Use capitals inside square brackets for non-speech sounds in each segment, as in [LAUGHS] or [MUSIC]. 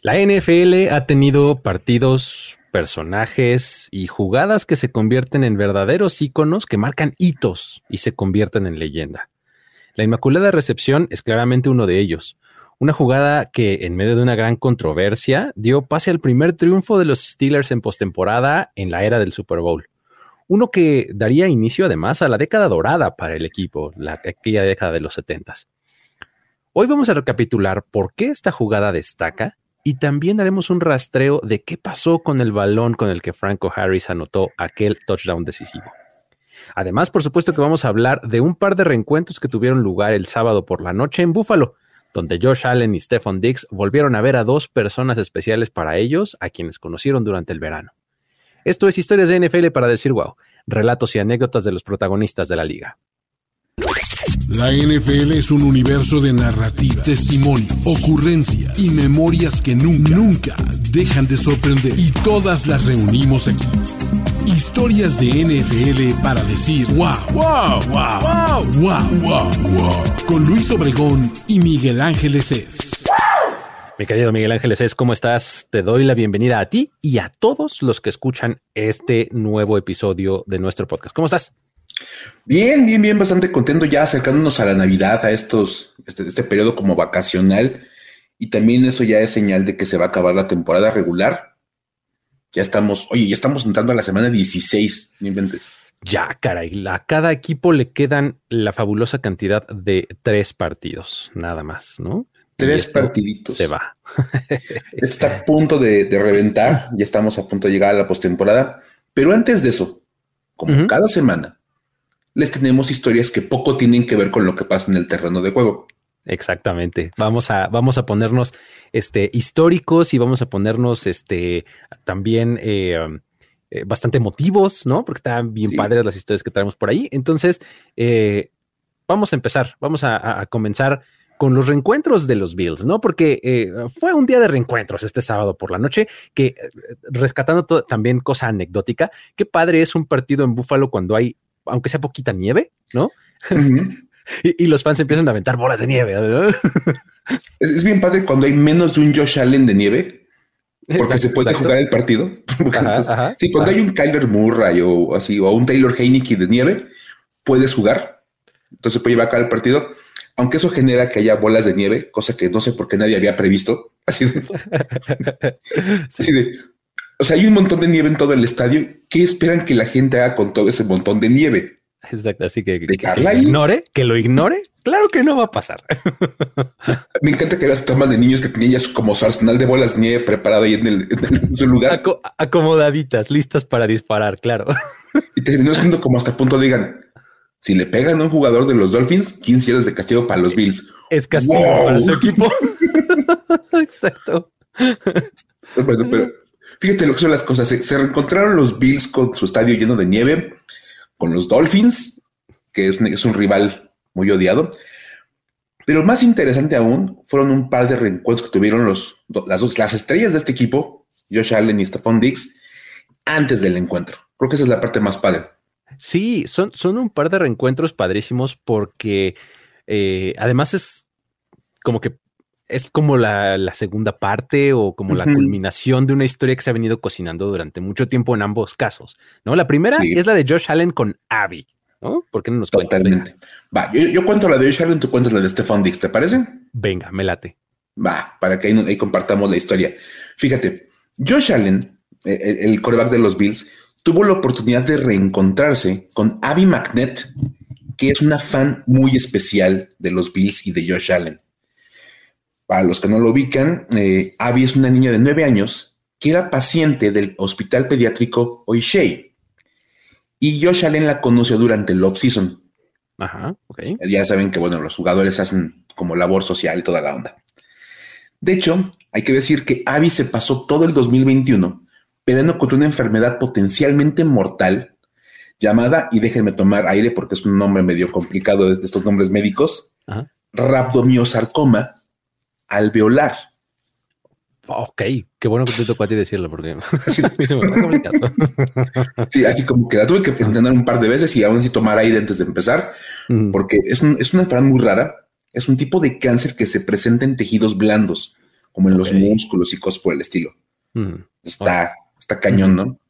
La NFL ha tenido partidos, personajes y jugadas que se convierten en verdaderos íconos que marcan hitos y se convierten en leyenda. La Inmaculada Recepción es claramente uno de ellos. Una jugada que, en medio de una gran controversia, dio pase al primer triunfo de los Steelers en postemporada en la era del Super Bowl. Uno que daría inicio además a la década dorada para el equipo, la, aquella década de los 70 Hoy vamos a recapitular por qué esta jugada destaca y también haremos un rastreo de qué pasó con el balón con el que Franco Harris anotó aquel touchdown decisivo. Además, por supuesto que vamos a hablar de un par de reencuentros que tuvieron lugar el sábado por la noche en Buffalo, donde Josh Allen y Stephon Diggs volvieron a ver a dos personas especiales para ellos, a quienes conocieron durante el verano. Esto es Historias de NFL para decir wow, relatos y anécdotas de los protagonistas de la liga. La NFL es un universo de narrativa, testimonio, ocurrencias y memorias que nunca, dejan de sorprender. Y todas las reunimos aquí. Historias de NFL para decir wow, wow, wow, wow, wow, wow, wow. Con Luis Obregón y Miguel Ángeles es. Mi querido Miguel Ángeles es, ¿cómo estás? Te doy la bienvenida a ti y a todos los que escuchan este nuevo episodio de nuestro podcast. ¿Cómo estás? Bien, bien, bien, bastante contento ya acercándonos a la Navidad, a estos, este, este, periodo como vacacional. Y también eso ya es señal de que se va a acabar la temporada regular. Ya estamos, oye, ya estamos entrando a la semana 16, no inventes. Ya, caray, a cada equipo le quedan la fabulosa cantidad de tres partidos, nada más, ¿no? Tres partiditos. Se va. [LAUGHS] Está a [LAUGHS] punto de, reventar, ya estamos a punto de llegar a la postemporada. Pero antes de eso, como cada semana, les tenemos historias que poco tienen que ver con lo que pasa en el terreno de juego. Exactamente. Vamos a, vamos a ponernos este, históricos y vamos a ponernos este, también eh, um, eh, bastante emotivos, ¿no? Porque están bien padres las historias que traemos por ahí. Entonces, eh, vamos a empezar, vamos a, comenzar con los reencuentros de los Bills, ¿no? Porque fue un día de reencuentros este sábado por la noche, que rescatando también cosa anecdótica, qué padre es un partido en Búfalo cuando hay aunque sea poquita nieve, ¿no? [LAUGHS] y, los fans empiezan a aventar bolas de nieve. [LAUGHS] Es, bien padre cuando hay menos de un Josh Allen de nieve, porque se puede jugar el partido. [LAUGHS] sí, cuando hay un Kyler Murray o así, o un Taylor Heineke de nieve, puedes jugar. Entonces puede llevar a cabo el partido, aunque eso genera que haya bolas de nieve, cosa que no sé por qué nadie había previsto. Así de, así de o sea, hay un montón de nieve en todo el estadio. ¿Qué esperan que la gente haga con todo ese montón de nieve? Exacto, así que, que, lo ignore, que lo ignore. Claro que no va a pasar. [LAUGHS] Me encanta que las tomas de niños que tenían ya como su arsenal de bolas de nieve preparado ahí en, su lugar. acomodaditas, listas para disparar, claro. [LAUGHS] Y terminó siendo como hasta el punto digan, si le pegan a un jugador de los Dolphins, 15 horas de castigo para los Bills. Es castigo para su [LAUGHS] equipo. Exacto. Bueno, pero Fíjate lo que son las cosas. Se, reencontraron los Bills con su estadio lleno de nieve, con los Dolphins, que es, un rival muy odiado. Pero más interesante aún fueron un par de reencuentros que tuvieron los, las, dos, las estrellas de este equipo, Josh Allen y Stephon Diggs, antes del encuentro. Creo que esa es la parte más padre. Sí, son, son un par de reencuentros padrísimos porque eh, además es como que es como la, segunda parte o como la culminación de una historia que se ha venido cocinando durante mucho tiempo en ambos casos, ¿no? La primera es la de Josh Allen con Abby, ¿no? ¿Por qué no nos cuentas? Totalmente. Va, yo, cuento la de Josh Allen, tú cuentas la de Stefan Dix, ¿te parece? Venga, me late. Va, para que ahí, compartamos la historia. Fíjate, Josh Allen, el, el coreback de los Bills, tuvo la oportunidad de reencontrarse con Abby McNett, que es una fan muy especial de los Bills y de Josh Allen. Para los que no lo ubican, eh, Abby es una niña de nueve años que era paciente del hospital pediátrico Oishei. Y Josh Allen la conoció durante el off-season. Ajá, ok. Ya saben que, bueno, los jugadores hacen como labor social y toda la onda. De hecho, hay que decir que Abby se pasó todo el 2021 peleando contra una enfermedad potencialmente mortal llamada, y déjenme tomar aire porque es un nombre medio complicado de estos nombres médicos, Ajá. rhabdomiosarcoma, alveolar. Ok, qué bueno que te tocó a ti decirlo porque [LAUGHS] así, [LAUGHS] sí, así como que la tuve que entender un par de veces y aún así tomar aire antes de empezar, porque es, una enfermedad muy rara. Es un tipo de cáncer que se presenta en tejidos blandos, como en los músculos y cosas por el estilo. Está, está cañón, ¿no?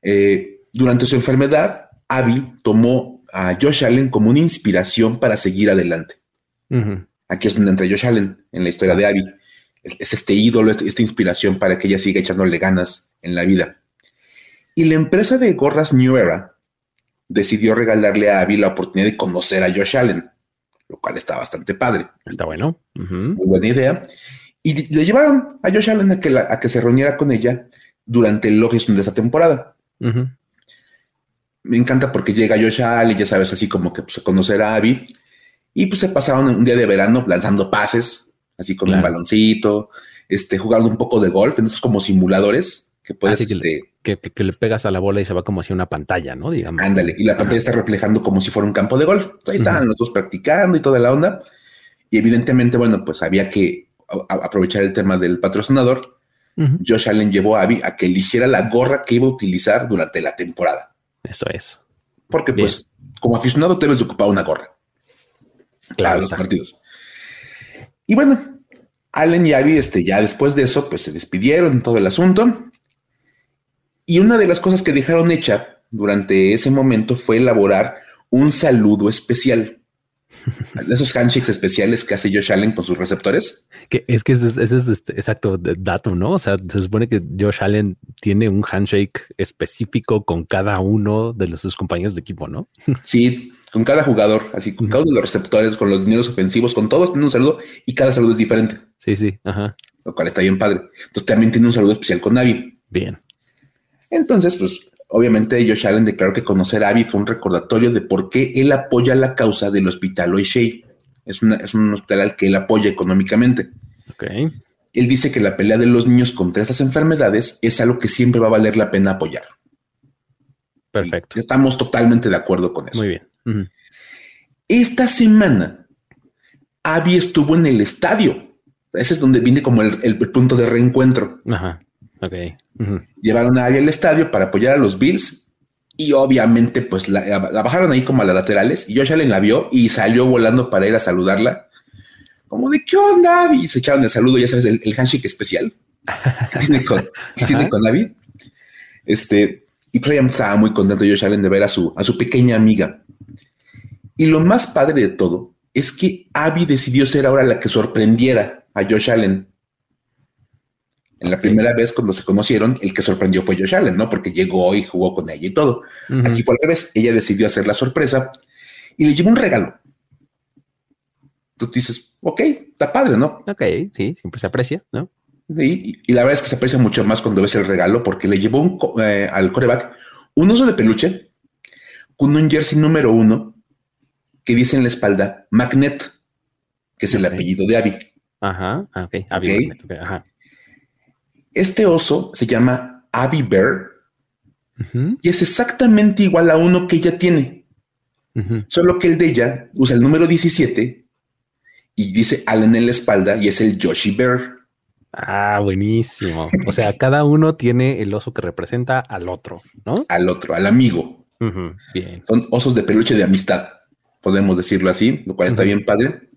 Eh, durante su enfermedad, Abby tomó a Josh Allen como una inspiración para seguir adelante. Aquí es donde entra Josh Allen en la historia de Abby. Es, este ídolo, esta inspiración para que ella siga echándole ganas en la vida. Y la empresa de gorras New Era decidió regalarle a Abby la oportunidad de conocer a Josh Allen, lo cual está bastante padre. Está bueno. Muy buena idea. Y le llevaron a Josh Allen a que, a que se reuniera con ella durante el off de esa temporada. Me encanta porque llega Josh Allen, ya sabes, así como que pues, conocer a Abby. Y pues se pasaron un día de verano lanzando pases, así con un baloncito, este, jugando un poco de golf, entonces como simuladores que puedes... este, que, le pegas a la bola y se va como hacia una pantalla, ¿no? Digamos. Ándale, y la pantalla está reflejando como si fuera un campo de golf. Ahí estaban los dos practicando y toda la onda. Y evidentemente, bueno, pues había que aprovechar el tema del patrocinador. Josh Allen llevó a Abby a que eligiera la gorra que iba a utilizar durante la temporada. Eso es. Porque, pues, como aficionado, debes de ocupar una gorra. Claro, los partidos. Y bueno, Allen y Abby, este, ya después de eso, pues se despidieron todo el asunto. Y una de las cosas que dejaron hecha durante ese momento fue elaborar un saludo especial. [LAUGHS] De esos handshakes especiales que hace Josh Allen con sus receptores. Que es que ese es, este, exacto dato, ¿no? O sea, se supone que Josh Allen tiene un handshake específico con cada uno de los, sus compañeros de equipo, ¿no? Sí, [LAUGHS] con cada jugador, así con cada uno de los receptores, con los dineros ofensivos, con todos tiene un saludo y cada saludo es diferente. Sí, sí, ajá. Lo cual está bien padre. Entonces también tiene un saludo especial con Navi. Bien. Entonces, pues obviamente Josh Allen declaró que conocer a Abby fue un recordatorio de por qué él apoya la causa del hospital O'Shea. Es, es un hospital al que él apoya económicamente. Ok. Él dice que la pelea de los niños contra estas enfermedades es algo que siempre va a valer la pena apoyar. Perfecto. estamos totalmente de acuerdo con eso. Muy bien. Esta semana, Abby estuvo en el estadio. Ese es donde viene como el, punto de reencuentro. Ajá. Ok. Llevaron a Abby al estadio para apoyar a los Bills y obviamente pues la, bajaron ahí como a las laterales y Josh Allen la vio y salió volando para ir a saludarla. Como de qué onda, Abby? Y se echaron el saludo, ya sabes, el, handshake especial que tiene con, [LAUGHS] tiene con Abby. Este, y pues estaba muy contento Josh Allen de ver a su, a su pequeña amiga. Y lo más padre de todo es que Abby decidió ser ahora la que sorprendiera a Josh Allen. En la primera vez cuando se conocieron, el que sorprendió fue Josh Allen, ¿no? Porque llegó y jugó con ella y todo. Aquí fue al revés. Ella decidió hacer la sorpresa y le llevó un regalo. Tú dices, ok, está padre, ¿no? Ok, sí, siempre se aprecia, ¿no? Y, la verdad es que se aprecia mucho más cuando ves el regalo porque le llevó un, eh, al coreback un oso de peluche con un jersey número uno que dice en la espalda Magnet, que es el apellido de Abby. Ajá, ah, ok, Abby Ajá. Este oso se llama Abby Bear y es exactamente igual a uno que ella tiene. Solo que el de ella usa el número 17 y dice Allen en la espalda y es el Yoshi Bear. Ah, buenísimo. O sea, [LAUGHS] cada uno tiene el oso que representa al otro, ¿no? Al otro, al amigo. Bien. Son osos de peluche de amistad, podemos decirlo así, lo cual está bien padre.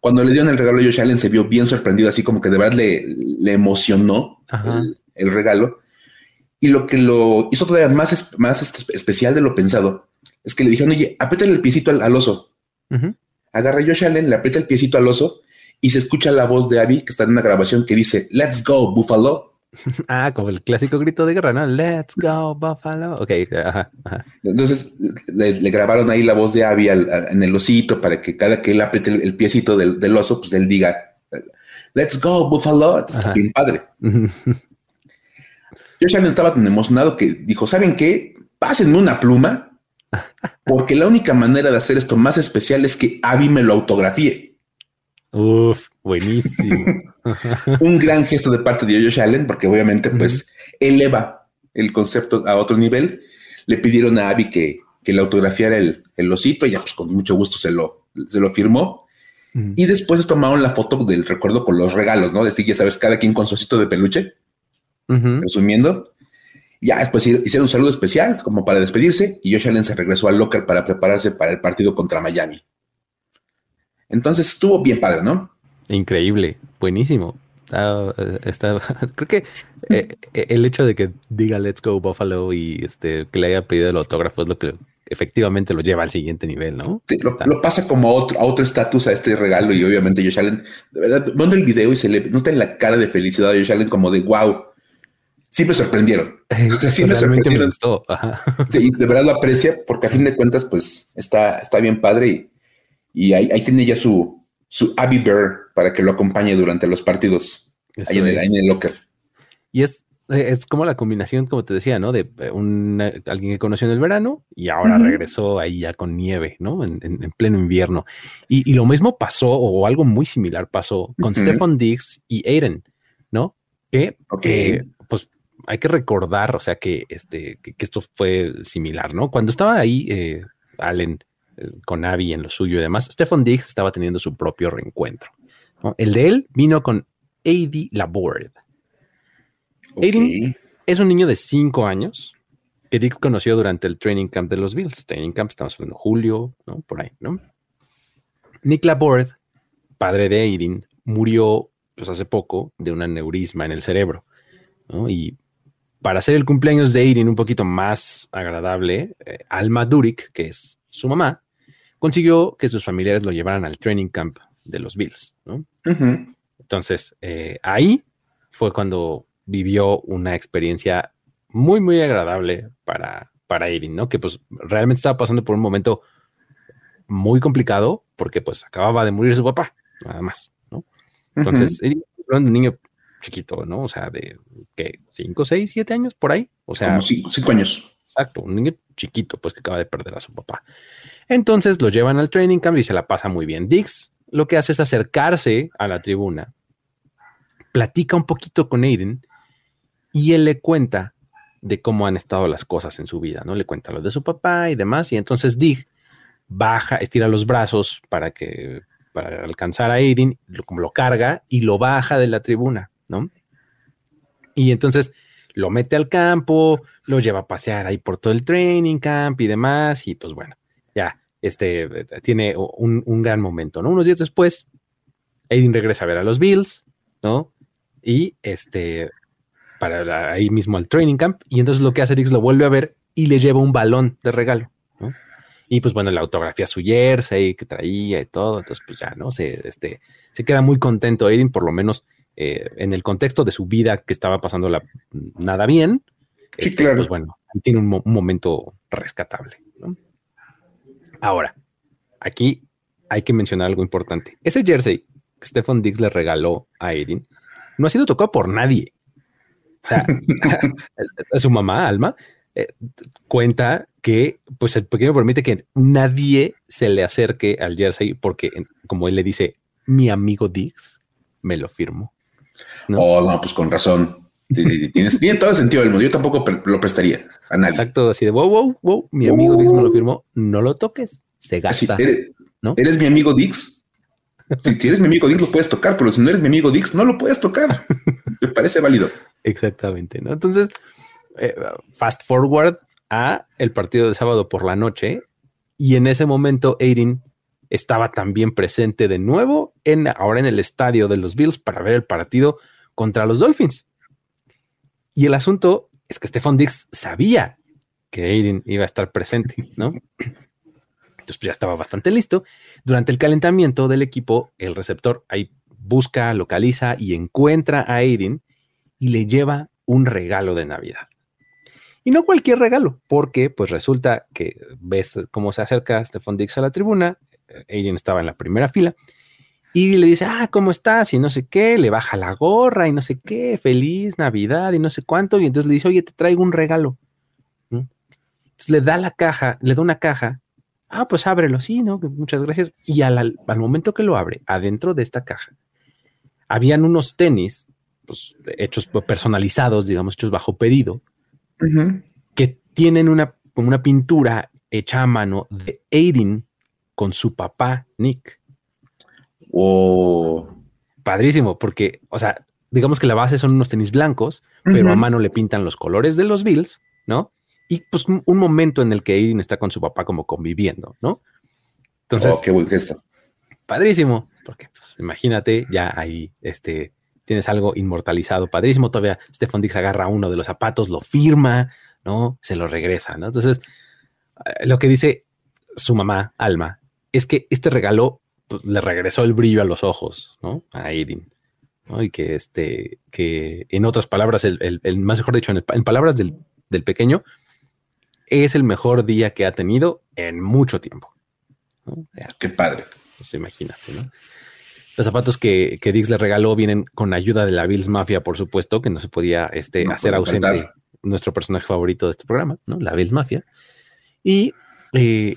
Cuando le dieron el regalo a Josh Allen se vio bien sorprendido, así como que de verdad le, le emocionó el, regalo. Y lo que lo hizo todavía más, más especial de lo pensado es que le dijeron, oye, apriétale el piecito al, oso. Agarra a Josh Allen, le aprieta el piecito al oso y se escucha la voz de Abby que está en una grabación que dice, Let's go, Buffalo. [LAUGHS] Ah, como el clásico grito de guerra, ¿no? Let's go, Buffalo. Ok, ajá, Entonces le, grabaron ahí la voz de Abby en el osito para que cada que él apriete el, piecito del, oso, pues él diga, Let's go, Buffalo. Está bien padre. [LAUGHS] Josh Allen estaba tan emocionado que dijo, ¿saben qué? Pásenme una pluma, [LAUGHS] porque la única manera de hacer esto más especial es que Abby me lo autografíe. Uf, buenísimo. [LAUGHS] un gran gesto de parte de Josh Allen, porque obviamente pues eleva el concepto a otro nivel. Le pidieron a Abby que, que le autografiara el, el osito, y ya pues con mucho gusto se lo, se lo firmó. Y después tomaron la foto del recuerdo con los regalos, ¿no? Decir, ya sabes, cada quien con su osito de peluche, resumiendo. Ya después hicieron un saludo especial como para despedirse y Josh Allen se regresó al locker para prepararse para el partido contra Miami. Entonces estuvo bien padre, ¿no? Increíble, buenísimo. Está, [LAUGHS] creo que eh, eh, el hecho de que diga Let's Go Buffalo y este que le haya pedido el autógrafo es lo que efectivamente lo lleva al siguiente nivel, ¿no? lo, pasa como a otro, a otro estatus a este regalo y obviamente Josh Allen, de verdad, viendo el video y se le nota en la cara de felicidad a Josh Allen como de wow, sí me sorprendieron. Sí me sorprendieron. Sí, de verdad lo aprecia porque a fin de cuentas pues está, está bien padre y, y ahí, ahí tiene ya su, su Abby Bear para que lo acompañe durante los partidos ahí en, el, locker. Y es, es como la combinación, como te decía, ¿no? De eh, un, alguien que conoció en el verano y ahora regresó ahí ya con nieve, ¿no? En, pleno invierno. Y, lo mismo pasó, o algo muy similar pasó con Stefan Diggs y Aiden, ¿no? Que, pues hay que recordar, o sea, que, este, que, esto fue similar, ¿no? Cuando estaba ahí eh, Allen con Abby en lo suyo y demás, Stefan Diggs estaba teniendo su propio reencuentro. El de él vino con A.D. Laborde. Okay. es un niño de 5 años que Diggs conoció durante el training camp de los Bills. Training camp, estamos hablando de julio, ¿no? Por ahí, ¿no? Nick Laborde, padre de Aiden, murió pues hace poco de un aneurisma en el cerebro. Y para hacer el cumpleaños de Aiden un poquito más agradable, eh, Alma Durik, que es su mamá, consiguió que sus familiares lo llevaran al training camp de los Bills. Entonces, eh, ahí fue cuando vivió una experiencia muy, muy agradable para, para Aiden, ¿no? Que pues realmente estaba pasando por un momento muy complicado porque pues acababa de morir su papá, nada más, ¿no? Entonces, un niño chiquito, ¿no? O sea, de que 5, 6, 7 años por ahí. O sea, como 5 años. Exacto, un niño chiquito, pues que acaba de perder a su papá. Entonces lo llevan al training camp y se la pasa muy bien. Dix lo que hace es acercarse a la tribuna, platica un poquito con Aiden y él le cuenta de cómo han estado las cosas en su vida, ¿no? Le cuenta lo de su papá y demás. Y entonces Dig baja, estira los brazos para que para alcanzar a Aiden, lo, como lo carga y lo baja de la tribuna, ¿no? Y entonces lo mete al campo, lo lleva a pasear ahí por todo el training camp y demás, y pues bueno, ya, este, tiene un, gran momento, ¿no? Unos días después, Aiden regresa a ver a los Bills, ¿no? Y este, para ahí mismo al training camp, y entonces lo que hace Dix lo vuelve a ver y le lleva un balón de regalo. Y pues bueno, la autografía su jersey que traía y todo, entonces pues ya, ¿no? Se, este, se queda muy contento Aiden, por lo menos eh, en el contexto de su vida que estaba pasando la, nada bien, sí, este, claro. pues bueno, tiene un, momento rescatable. Ahora, aquí hay que mencionar algo importante. Ese jersey que Stefan Diggs le regaló a Aiden no ha sido tocado por nadie. O sea, [LAUGHS] [LAUGHS] su mamá, Alma, eh, cuenta que pues el pequeño permite que nadie se le acerque al jersey porque, como él le dice, mi amigo Diggs me lo firmó. ¿No? Oh, no, pues con razón. Tienes, tiene todo el sentido del mundo. Yo tampoco lo prestaría a nadie. Exacto, así de wow, wow, wow. Mi amigo Dix me lo firmó. No lo toques, se gasta. eres, ¿no? ¿Eres mi amigo Dix? Si, eres mi amigo Dix, lo puedes tocar, pero si no eres mi amigo Dix, no lo puedes tocar. [LAUGHS] Me parece válido. Exactamente, ¿no? Entonces, eh, fast forward a el partido de sábado por la noche y en ese momento Aiden estaba también presente de nuevo en, ahora en el estadio de los Bills para ver el partido contra los Dolphins. Y el asunto es que Stephon Diggs sabía que Aiden iba a estar presente, ¿no? Entonces pues, ya estaba bastante listo. Durante el calentamiento del equipo, el receptor ahí busca, localiza y encuentra a Aiden y le lleva un regalo de Navidad. Y no cualquier regalo, porque pues resulta que ves cómo se acerca Stephon Diggs a la tribuna, Aiden estaba en la primera fila y le dice, ah, ¿cómo estás? Y no sé qué, le baja la gorra y no sé qué, feliz Navidad y no sé cuánto. Y entonces le dice, oye, te traigo un regalo. Entonces le da la caja, le da una caja. Ah, pues ábrelo, sí, ¿no? Muchas gracias. Y al, momento que lo abre, adentro de esta caja, habían unos tenis, pues, hechos personalizados, digamos, hechos bajo pedido, que tienen una, una pintura hecha a mano de Aiden con su papá, Nick. o Padrísimo, porque, o sea, digamos que la base son unos tenis blancos, pero a mano le pintan los colores de los Bills, ¿no? Y pues un, momento en el que Aiden está con su papá como conviviendo, ¿no? Entonces, oh, qué buen gesto. Padrísimo, porque pues, imagínate ya ahí, este, tienes algo inmortalizado, padrísimo. Todavía Stefan Dix agarra uno de los zapatos, lo firma, ¿no? Se lo regresa, ¿no? Entonces, eh, lo que dice su mamá, Alma, es que este regalo pues, le regresó el brillo a los ojos, ¿no? A Aiden. ¿no? Y que este, que en otras palabras, el, más mejor dicho, en, palabras del, pequeño, es el mejor día que ha tenido en mucho tiempo. Qué padre. Pues imagínate, ¿no? Los zapatos que, que, Dix le regaló vienen con ayuda de la Bills Mafia, por supuesto, que no se podía este, hacer ausente nuestro personaje favorito de este programa, ¿no? La Bills Mafia. Y eh,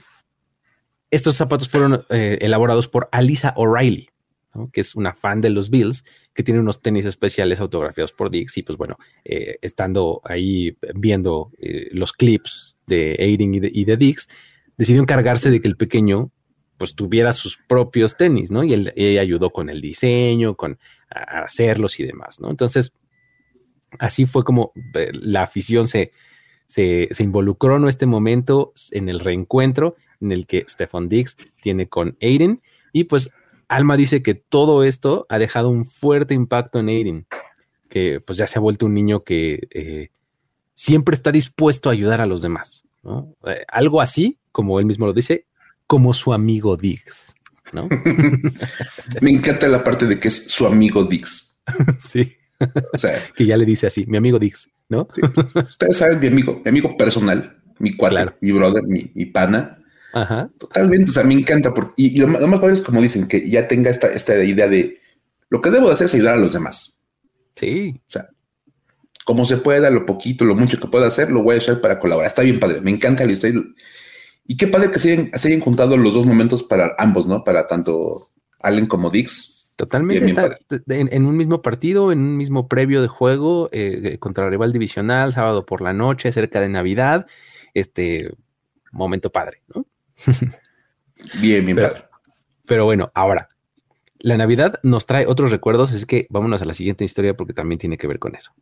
estos zapatos fueron eh, elaborados por Alisa O'Reilly, que es una fan de los Bills, que tiene unos tenis especiales autografiados por Dix. Y pues bueno, eh, estando ahí viendo los clips de Aiden y de Dix, decidió encargarse de que el pequeño pues tuviera sus propios tenis, ¿no? Y ella ayudó con el diseño, con hacerlos y demás, ¿no? Entonces, así fue como eh, la afición se, se, involucró en este momento, en el reencuentro en el que Stefan Dix tiene con Aiden. Y pues Alma dice que todo esto ha dejado un fuerte impacto en Aiden, que pues ya se ha vuelto un niño que eh, siempre está dispuesto a ayudar a los demás, ¿no? Eh, algo así, como él mismo lo dice, como su amigo Dix, ¿no? [LAUGHS] Me encanta la parte de que es su amigo Dix. [LAUGHS] sí. O sea, [LAUGHS] que ya le dice así, mi amigo Dix, ¿no? Ustedes saben, mi amigo, mi amigo personal, mi cuate, mi brother, mi, pana. Ajá. Totalmente. O sea, me encanta. Porque, y, lo, más padre es como dicen, que ya tenga esta, esta idea de lo que debo de hacer es ayudar a los demás. Sí. O sea, como se pueda, lo poquito, lo mucho que pueda hacer, lo voy a hacer para colaborar. Está bien padre. Me encanta la historia. Y qué padre que se hayan, juntado los dos momentos para ambos, ¿no? Para tanto Allen como Dix. Totalmente. Está en, un mismo partido, en un mismo previo de juego eh, eh, contra rival divisional, sábado por la noche, cerca de Navidad. Este momento padre, ¿no? [LAUGHS] bien, bien padre. Pero bueno, ahora, la Navidad nos trae otros recuerdos, es que vámonos a la siguiente historia porque también tiene que ver con eso.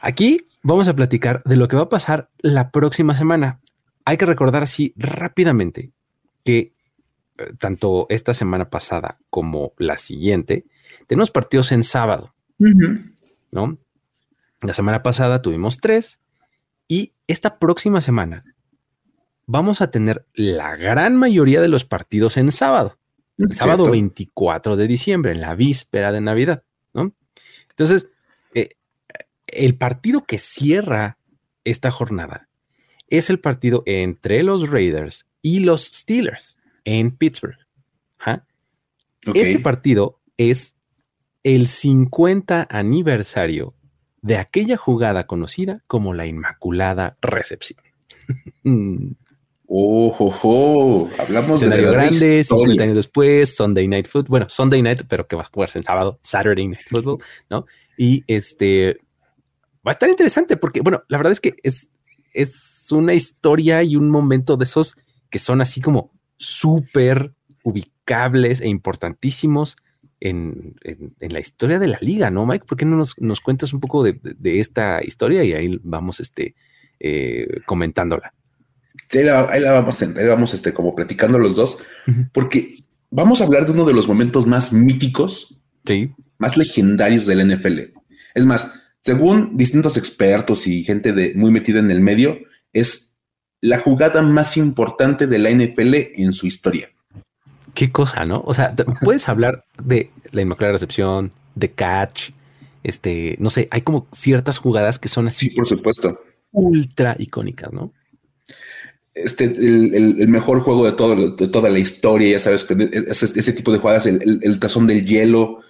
Aquí vamos a platicar de lo que va a pasar la próxima semana. Hay que recordar así rápidamente que eh, tanto esta semana pasada como la siguiente tenemos partidos en sábado, ¿no? La semana pasada tuvimos tres y esta próxima semana vamos a tener la gran mayoría de los partidos en sábado, el sábado 24 de diciembre, en la víspera de Navidad, ¿no? Entonces, el partido que cierra esta jornada es el partido entre los Raiders y los Steelers en Pittsburgh. Este partido es el 50 aniversario de aquella jugada conocida como la Inmaculada Recepción. [LAUGHS] Oh, oh, hablamos de grande, 50 años después, Sunday Night Football, bueno, Sunday Night, pero que va a jugarse en sábado, Saturday Night Football, ¿no? Y este, va a estar interesante porque, bueno, la verdad es que es, es una historia y un momento de esos que son así como súper ubicables e importantísimos en, la historia de la liga, ¿no, Mike? ¿Por qué no nos, cuentas un poco de, esta historia y ahí vamos este, eh, comentándola? Ahí la, vamos, ahí vamos este, como platicando los dos, porque vamos a hablar de uno de los momentos más míticos, sí. más legendarios del NFL. Es más, según distintos expertos y gente de, muy metida en el medio, es la jugada más importante de la NFL en su historia. Qué cosa, ¿no? O sea, [LAUGHS] puedes hablar de la Inmaculada Recepción, de catch, este, no sé, hay como ciertas jugadas que son así. Sí, por supuesto. Ultra icónicas, ¿no? Este, el, mejor juego de, todo, de toda la historia, ya sabes, ese, ese tipo de jugadas, el, tazón del hielo,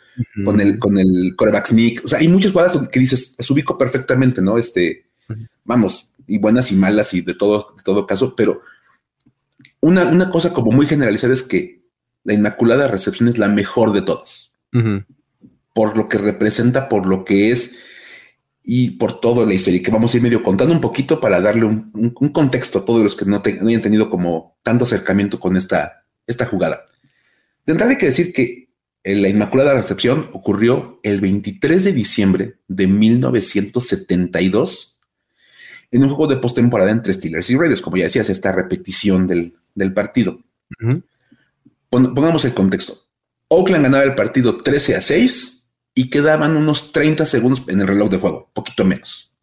con el, con el coreback sneak. O sea, hay muchas jugadas que dices, las ubico perfectamente, ¿no? Este, vamos, y buenas y malas y de todo, de todo caso, pero una, una, cosa como muy generalizada es que la Inmaculada Recepción es la mejor de todas. Por lo que representa, por lo que es y por toda la historia. Que vamos a ir medio contando un poquito para darle un, contexto a todos los que no, no, hayan tenido como tanto acercamiento con esta, esta jugada. De entrada hay que decir que la Inmaculada Recepción ocurrió el 23 de diciembre de 1972 en un juego de postemporada entre Steelers y Raiders, como ya decías, esta repetición del, partido. Pongamos el contexto. Oakland ganaba el partido 13 a 6 y quedaban unos 30 segundos en el reloj de juego, poquito menos.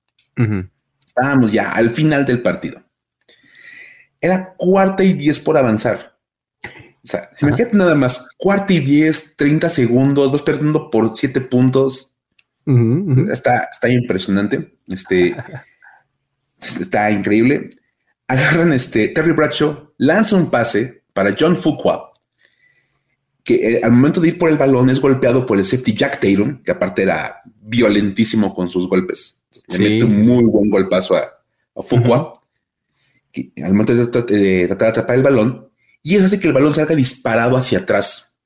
Estábamos ya al final del partido. Era cuarta y 10 por avanzar. O sea, imagínate nada más, cuarta y 10, 30 segundos, vas perdiendo por 7 puntos. Está, está impresionante. Este [LAUGHS] está increíble. Agarran este Terry Bradshaw, lanza un pase para John Fuqua, que eh, al momento de ir por el balón es golpeado por el safety Jack Tatum, que aparte era violentísimo con sus golpes. Le mete un muy buen golpazo a, a Fuqua, que al momento de, tratar de atrapar el balón, y eso hace que el balón salga disparado hacia atrás.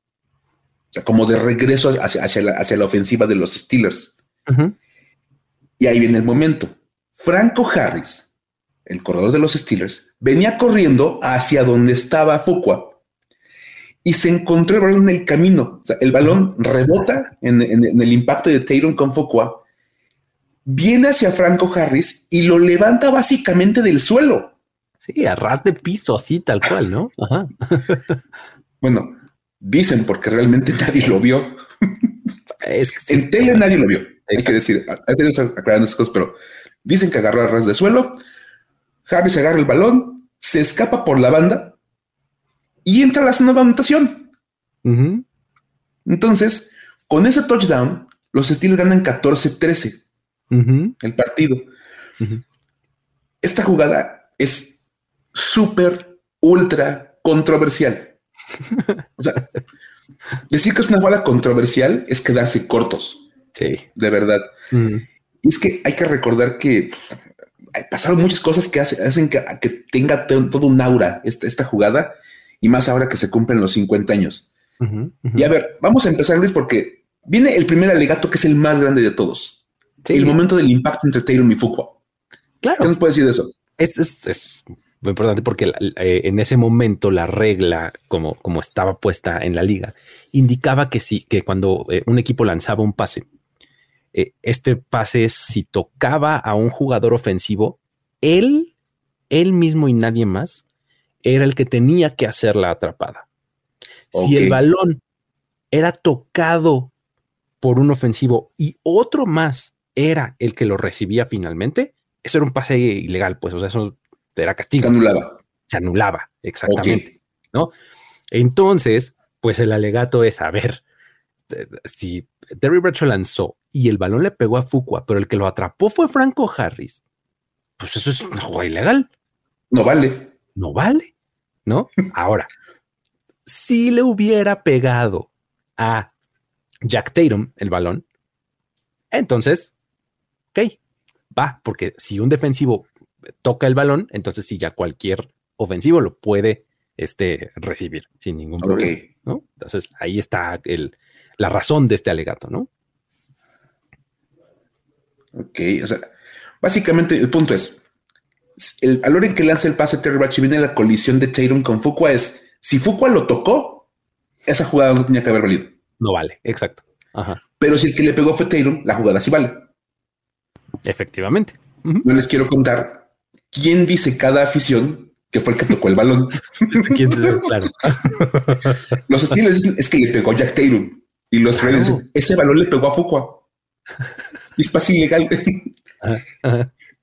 O sea, como de regreso hacia, hacia, la, ofensiva de los Steelers. Y ahí viene el momento. Franco Harris, el corredor de los Steelers, venía corriendo hacia donde estaba Fuqua y se encontró el balón en el camino. O sea, el balón rebota en, el impacto de Tatum con viene hacia Franco Harris y lo levanta básicamente del suelo. Sí, a ras de piso, así tal cual, ¿no? Ajá. [LAUGHS] bueno, dicen porque realmente nadie lo vio. Es que en tele nadie lo vio. Hay que decir, hay que aclarar esas cosas, pero dicen que agarró a ras de suelo. Harris agarra el balón, se escapa por la banda y entra a la zona de anotación. Entonces, con ese touchdown, los Steelers ganan 14-13 el partido. Esta jugada es súper, ultra controversial. o sea, [LAUGHS] decir que es una jugada controversial es quedarse cortos. Sí. De verdad. Y es que hay que recordar que pasaron muchas cosas que hacen que, tenga todo un aura esta, jugada y más ahora que se cumplen los 50 años. Y a ver, vamos a empezar, Luis, porque viene el primer alegato que es el más grande de todos. El momento del impacto entre Taylor y Fuqua. Claro. ¿Qué nos puede decir de eso? Es, muy importante porque eh, en ese momento la regla, como, como estaba puesta en la liga, indicaba que sí, que cuando eh, un equipo lanzaba un pase, eh, este pase, si tocaba a un jugador ofensivo, él, él mismo y nadie más, era el que tenía que hacer la atrapada. Si el balón era tocado por un ofensivo y otro más era el que lo recibía finalmente, eso era un pase ilegal, pues, o sea, eso era castigo. Se anulaba. Se anulaba, exactamente. ¿No? Entonces, pues el alegato es, a ver, si Terry Bradshaw lanzó y el balón le pegó a Fuqua, pero el que lo atrapó fue Franco Harris, pues eso es una jugada ilegal. No vale. No vale, ¿no? Ahora, si le hubiera pegado a Jack Tatum el balón, entonces, ok, va, porque si un defensivo toca el balón, entonces sí, ya cualquier ofensivo lo puede este, recibir sin ningún problema. ¿no? Entonces ahí está el, la razón de este alegato, ¿no? Ok, o sea, básicamente el punto es, el, a en que lanza el pase Terry Bradshaw viene la colisión de Tatum con Fuqua es, si Fuqua lo tocó, esa jugada no tenía que haber valido. No vale, exacto. Ajá. Pero si el que le pegó fue Tatum, la jugada sí vale. Efectivamente. No les quiero contar quién dice cada afición que fue el que tocó el balón. [LAUGHS] ¿Quién claro. [LAUGHS] los estilos dicen es que le pegó Jack Tatum y los claro. dicen ese balón le pegó a Fuqua. [LAUGHS] Es fácil ilegal.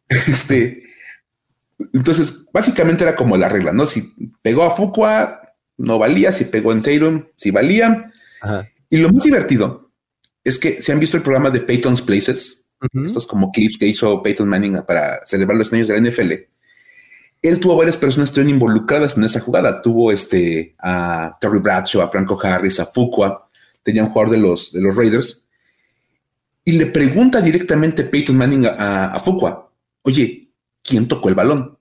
Este, entonces, básicamente era como la regla, ¿no? Si pegó a Fuqua, no valía, si pegó en Tatum, sí valía. Y lo más divertido es que se han visto el programa de Peyton's Places, estos como clips que hizo Peyton Manning para celebrar los años de la NFL. Él tuvo varias personas que estuvieron involucradas en esa jugada. Tuvo este a Terry Bradshaw, a Franco Harris, a Fuqua, tenía un jugador de los, de los Raiders. Y le pregunta directamente Peyton Manning a, a Fuqua, oye, ¿quién tocó el balón?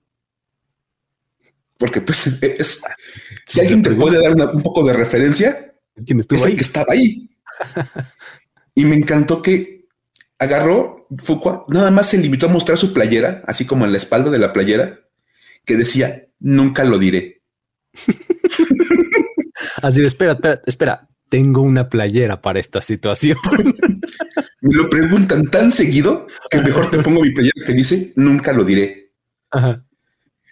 Porque pues [LAUGHS] es, si alguien te puede dar un poco de referencia, es quien estuvo ahí. que estaba ahí. [LAUGHS] y me encantó que agarró Fuqua, nada más se limitó a mostrar su playera, así como en la espalda de la playera, que decía, nunca lo diré. [LAUGHS] así de, espera, espera, espera, tengo una playera para esta situación. Me lo preguntan tan seguido que mejor te pongo mi playera que dice, nunca lo diré.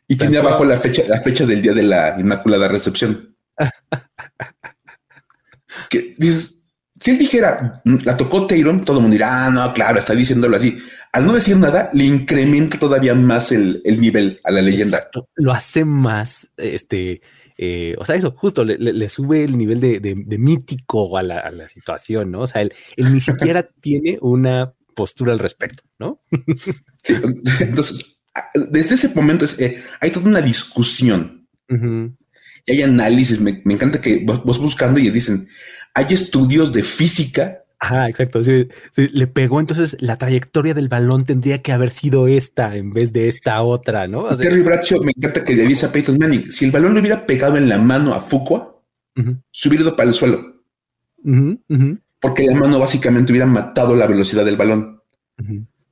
Y tiene abajo la fecha, la fecha del día de la Inmaculada Recepción. [LAUGHS] que dices, si él dijera, la tocó Tayron, todo el mundo dirá, ah, no, claro, está diciéndolo así. Al no decir nada, le incrementa todavía más el, nivel a la leyenda. Lo hace más, este, eh, o sea, eso justo le, sube el nivel de, mítico a la, situación, ¿no? O sea, él, ni siquiera [LAUGHS] tiene una postura al respecto, ¿no? sí, entonces, desde ese momento eh, hay toda una discusión y hay análisis. Me, encanta que vos, buscando y dicen, hay estudios de física Ajá, exacto. Sí, le pegó. Entonces la trayectoria del balón tendría que haber sido esta en vez de esta otra, ¿no? Terry Bradshaw me encanta que le dice a Peyton Manning: si el balón le hubiera pegado en la mano a Fuqua, se hubiera ido para el suelo. Porque la mano básicamente hubiera matado la velocidad del balón.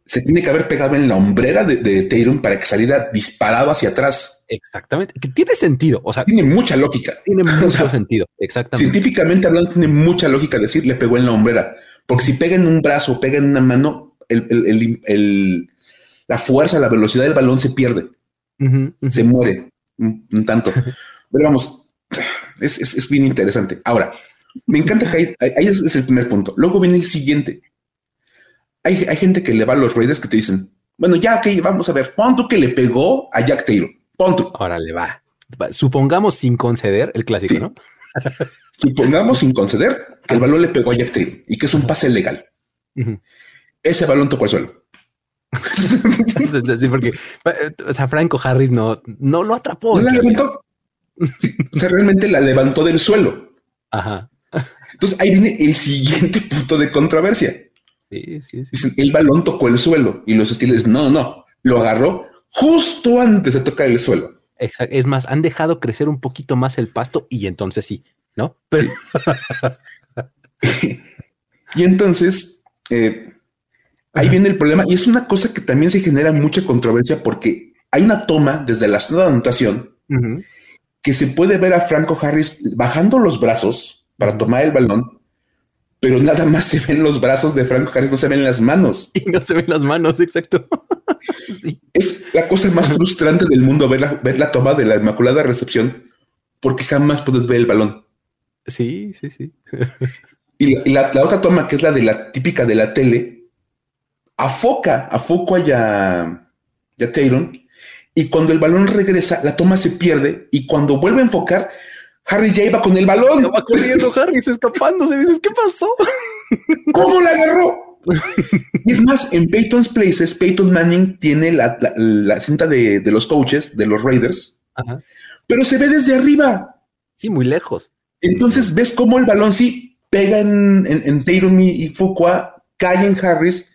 Se tiene que haber pegado en la hombrera de, de para que saliera disparado hacia atrás. Exactamente. Que tiene sentido. O sea, tiene mucha lógica. Tiene [LAUGHS] mucho sentido. Exactamente. Científicamente hablando, tiene mucha lógica decir le pegó en la hombrera. Porque si pega en un brazo, pega en una mano, la fuerza, la velocidad del balón se pierde. Se muere un, tanto. [LAUGHS] Pero vamos, es, bien interesante. Ahora, me encanta que ahí, ahí es el primer punto. Luego viene el siguiente hay, gente que le va a los Raiders que te dicen, bueno, ya que vamos a ver, pon que le pegó a Jack Taylor. Pon Ahora le va. Supongamos sin conceder el clásico, ¿no? [LAUGHS] Supongamos sin conceder que el balón le pegó a Jack Taylor y que es un pase legal. Ese balón tocó el suelo. [LAUGHS] sí, porque o sea, Franco Harris no, no lo atrapó. No la levantó. o sea, realmente la levantó del suelo. Ajá. Entonces ahí viene el siguiente punto de controversia. Dicen, el balón tocó el suelo y los hostiles, no, no, lo agarró justo antes de tocar el suelo. Es más, han dejado crecer un poquito más el pasto y entonces sí, ¿no? [LAUGHS] y entonces, eh, ahí viene el problema y es una cosa que también se genera mucha controversia porque hay una toma desde la zona de anotación que se puede ver a Franco Harris bajando los brazos para tomar el balón pero nada más se ven los brazos de Franco Harris, no se ven las manos. [LAUGHS] Y no se ven las manos, exacto. [LAUGHS] Es la cosa más frustrante del mundo ver la, ver la toma de la Inmaculada Recepción, porque jamás puedes ver el balón. Sí, sí, sí. [LAUGHS] y, la, otra toma, que es la de la típica de la tele, afoca, afoca ya, ya Tayron, y cuando el balón regresa, la toma se pierde, y cuando vuelve a enfocar, Harris ya iba con el balón. va corriendo Harris escapándose. Dices, ¿qué pasó? ¿Cómo la agarró? y es más, en Peyton's Places, Peyton Manning tiene la, cinta de, los coaches, de los Raiders, pero se ve desde arriba. Sí, muy lejos. Entonces ves cómo el balón sí pega en, en, Tatum y, Fuqua, cae en Harris,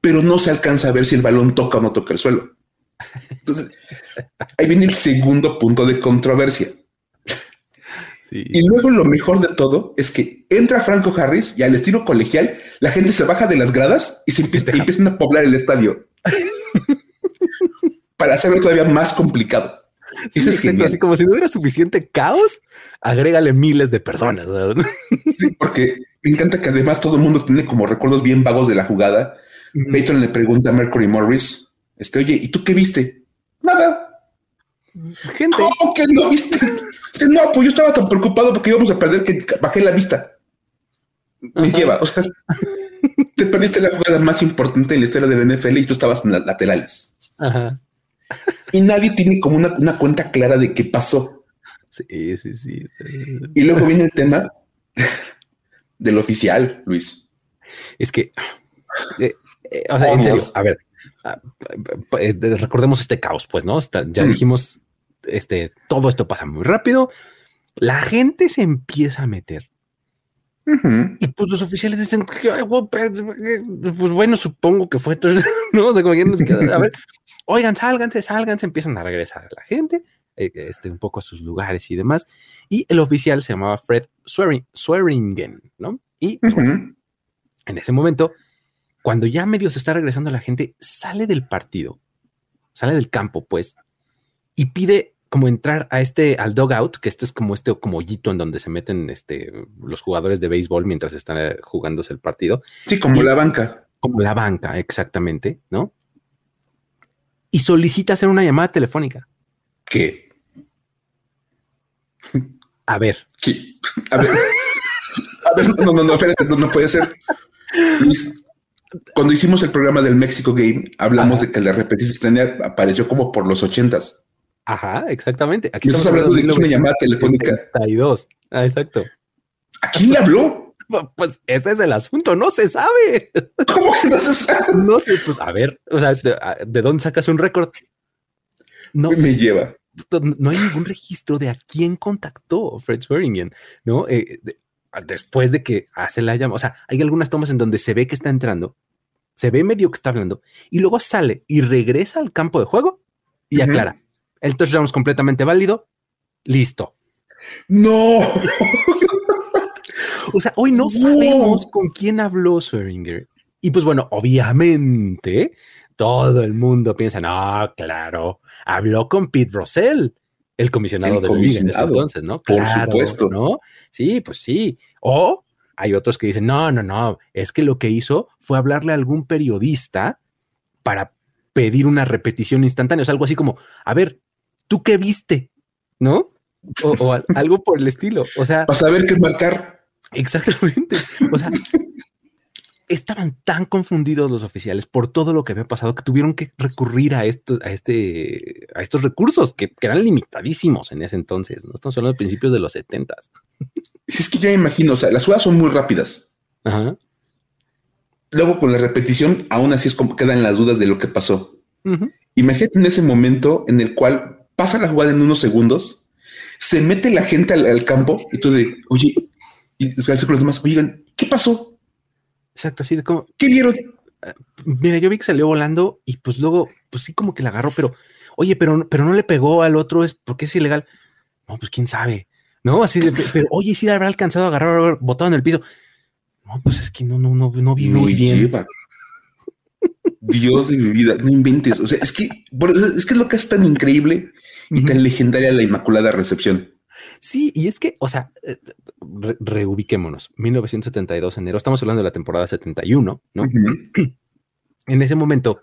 pero no se alcanza a ver si el balón toca o no toca el suelo. Entonces, ahí viene el segundo punto de controversia. Y luego lo mejor de todo es que entra Franco Harris y al estilo colegial, la gente se baja de las gradas y se empiezan a poblar el estadio [LAUGHS] para hacerlo todavía más complicado. así como si no hubiera suficiente caos, agrégale miles de personas. porque me encanta que además todo el mundo tiene como recuerdos bien vagos de la jugada. Peyton le pregunta a Mercury Morris, este, oye, ¿y tú qué viste? Nada. Gente. ¿Cómo que no viste? No, pues yo estaba tan preocupado porque íbamos a perder que bajé la vista. Me lleva, o sea, [LAUGHS] te perdiste la jugada más importante en la historia del NFL y tú estabas en las laterales. Ajá. Y nadie tiene como una, cuenta clara de qué pasó. Sí, sí, sí. Y luego viene el tema del oficial, Luis. Es que, eh, eh, o sea, en serio, a ver, ah, eh, recordemos este caos, pues, ¿no? ya mm. dijimos este, todo esto pasa muy rápido. La gente se empieza a meter. Y pues los oficiales dicen, pues, pues bueno, supongo que fue, [LAUGHS] no sé cómo a ver, oigan, sálganse, sálganse, empiezan a regresar a la gente, eh, este, un poco a sus lugares y demás. Y el oficial se llamaba Fred Swearingen, ¿no? Y pues, en ese momento, cuando ya medio se está regresando la gente, sale del partido, sale del campo, pues, y pide como entrar a este, al out que este es como este como hoyito en donde se meten este, los jugadores de béisbol mientras están eh, jugándose el partido. Sí, como la banca. Como la banca, exactamente, ¿no? Y solicita hacer una llamada telefónica. ¿Qué? A ver. ¿Qué? A ver. [LAUGHS] no, no, no, espérate, no, puede ser. Luis, cuando hicimos el programa del México Game, hablamos de que la repetición apareció como por los ochentas. Ajá, exactamente. Aquí estamos hablando de una llamada telefónica. Ah, exacto. ¿A quién le habló? Pues ese es el asunto, no se sabe. ¿Cómo que no se sabe? [LAUGHS] No sé, pues a ver, o sea, ¿de, dónde sacas un récord? No me lleva. No hay ningún registro de a quién contactó Fred Swearingen, ¿no? Eh, después de que hace la llamada, o sea, hay algunas tomas en donde se ve que está entrando, se ve medio que está hablando, y luego sale y regresa al campo de juego y aclara, el touchdown es completamente válido, listo. No. o sea, hoy no, sabemos con quién habló Swearinger. Y pues bueno, obviamente todo el mundo piensa, no, claro, habló con Pete Russell, el comisionado de Liga en ese entonces, ¿no? Por supuesto. ¿no? Sí, pues sí. O hay otros que dicen, no, no, no, es que lo que hizo fue hablarle a algún periodista para pedir una repetición instantánea, o sea, algo así como, a ver, ¿tú qué viste? ¿No? O, [LAUGHS] algo por el estilo. O sea, para saber qué marcar. Exactamente. O sea, estaban tan confundidos los oficiales por todo lo que había pasado que tuvieron que recurrir a estos, a este, a estos recursos que, eran limitadísimos en ese entonces. No estamos hablando de principios de los setentas. Es que ya imagino, o sea, las jugadas son muy rápidas. Ajá. Luego con la repetición, aún así es como quedan las dudas de lo que pasó. Imagínate en ese momento en el cual pasa la jugada en unos segundos, se mete la gente al, campo y tú de, oye, y los demás, oigan, ¿qué pasó? Exacto, así de como. ¿Qué vieron? Ah, mira, yo vi que salió volando y pues luego, pues sí, como que la agarró, pero oye, pero, pero no le pegó al otro, es porque es ilegal. No, pues quién sabe, no? Así de, pero oye, si le habrá alcanzado a agarrar, botado en el piso. No, pues es que no, no, no, no vi muy bien. Dios de mi vida, no inventes. O sea, es que es que lo que es tan increíble y tan legendaria la Inmaculada Recepción. Sí, y es que, o sea, eh, reubiquémonos. 1972, enero, estamos hablando de la temporada 71, ¿no? [CLEARS THROAT] en ese momento,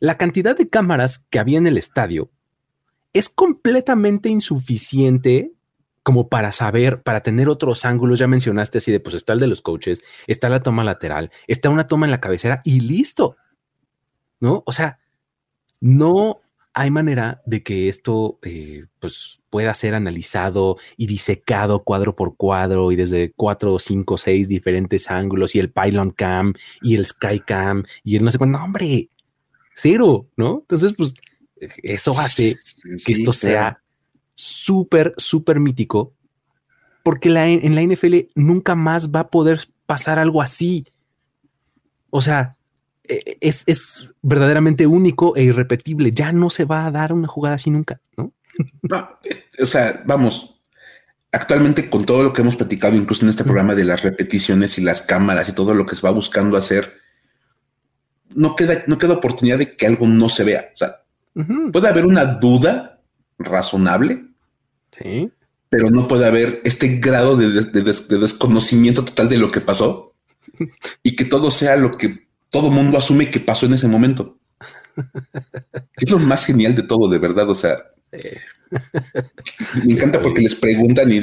la cantidad de cámaras que había en el estadio es completamente insuficiente como para saber, para tener otros ángulos. Ya mencionaste así de, pues está el de los coaches, está la toma lateral, está una toma en la cabecera y listo. ¿No? O sea, no hay manera de que esto eh, pues pueda ser analizado y disecado cuadro por cuadro y desde cuatro, cinco, seis diferentes ángulos y el pylon cam y el sky cam y el no sé cuánto, hombre, cero, ¿no? Entonces, pues eso hace que esto sea súper, súper mítico porque la, en la NFL nunca más va a poder pasar algo así. O sea, eh, es, verdaderamente único e irrepetible. Ya no se va a dar una jugada así nunca, ¿no? o sea, vamos, actualmente con todo lo que hemos platicado, incluso en este programa de las repeticiones y las cámaras y todo lo que se va buscando hacer, no queda, no queda oportunidad de que algo no se vea. O sea, puede haber una duda razonable. Sí. Pero no puede haber este grado de desconocimiento total de lo que pasó [LAUGHS] y que todo sea lo que todo mundo asume que pasó en ese momento. [LAUGHS] es lo más genial de todo, de verdad. O sea, [LAUGHS] me encanta porque les preguntan y,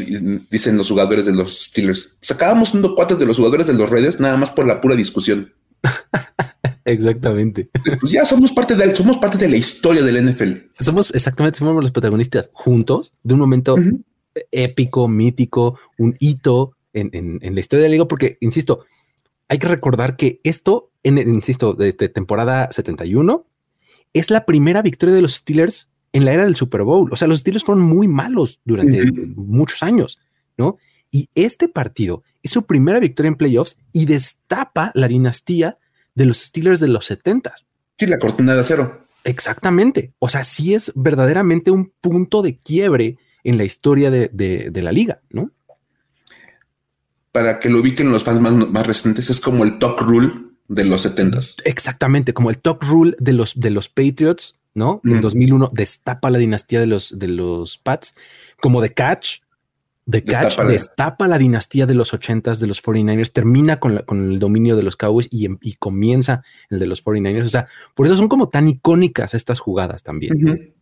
dicen los jugadores de los Steelers. Pues acabamos siendo cuatro de los jugadores de los redes nada más por la pura discusión. [LAUGHS] Exactamente. Pues ya somos parte de somos parte de la historia del NFL. Somos exactamente somos los protagonistas juntos de un momento épico, mítico, un hito en, en la historia de la liga, porque insisto, hay que recordar que esto, en, insisto, de, temporada 71, es la primera victoria de los Steelers en la era del Super Bowl. O sea, los Steelers fueron muy malos durante muchos años, ¿no? Y este partido es su primera victoria en playoffs y destapa la dinastía de los Steelers de los 70. Sí, la cortina de acero. Exactamente. O sea, sí es verdaderamente un punto de quiebre en la historia de, de la liga, ¿no? Para que lo ubiquen los fans más, recientes, es como el top rule de los 70 Exactamente, como el top rule de los, de los Patriots, ¿no? En 2001 destapa la dinastía de los, de los Pats, como de Catch, de Catch destapa, la dinastía de los 80s de los 49ers, termina con, con el dominio de los Cowboys y, y, comienza el de los 49ers. O sea, por eso son como tan icónicas estas jugadas también.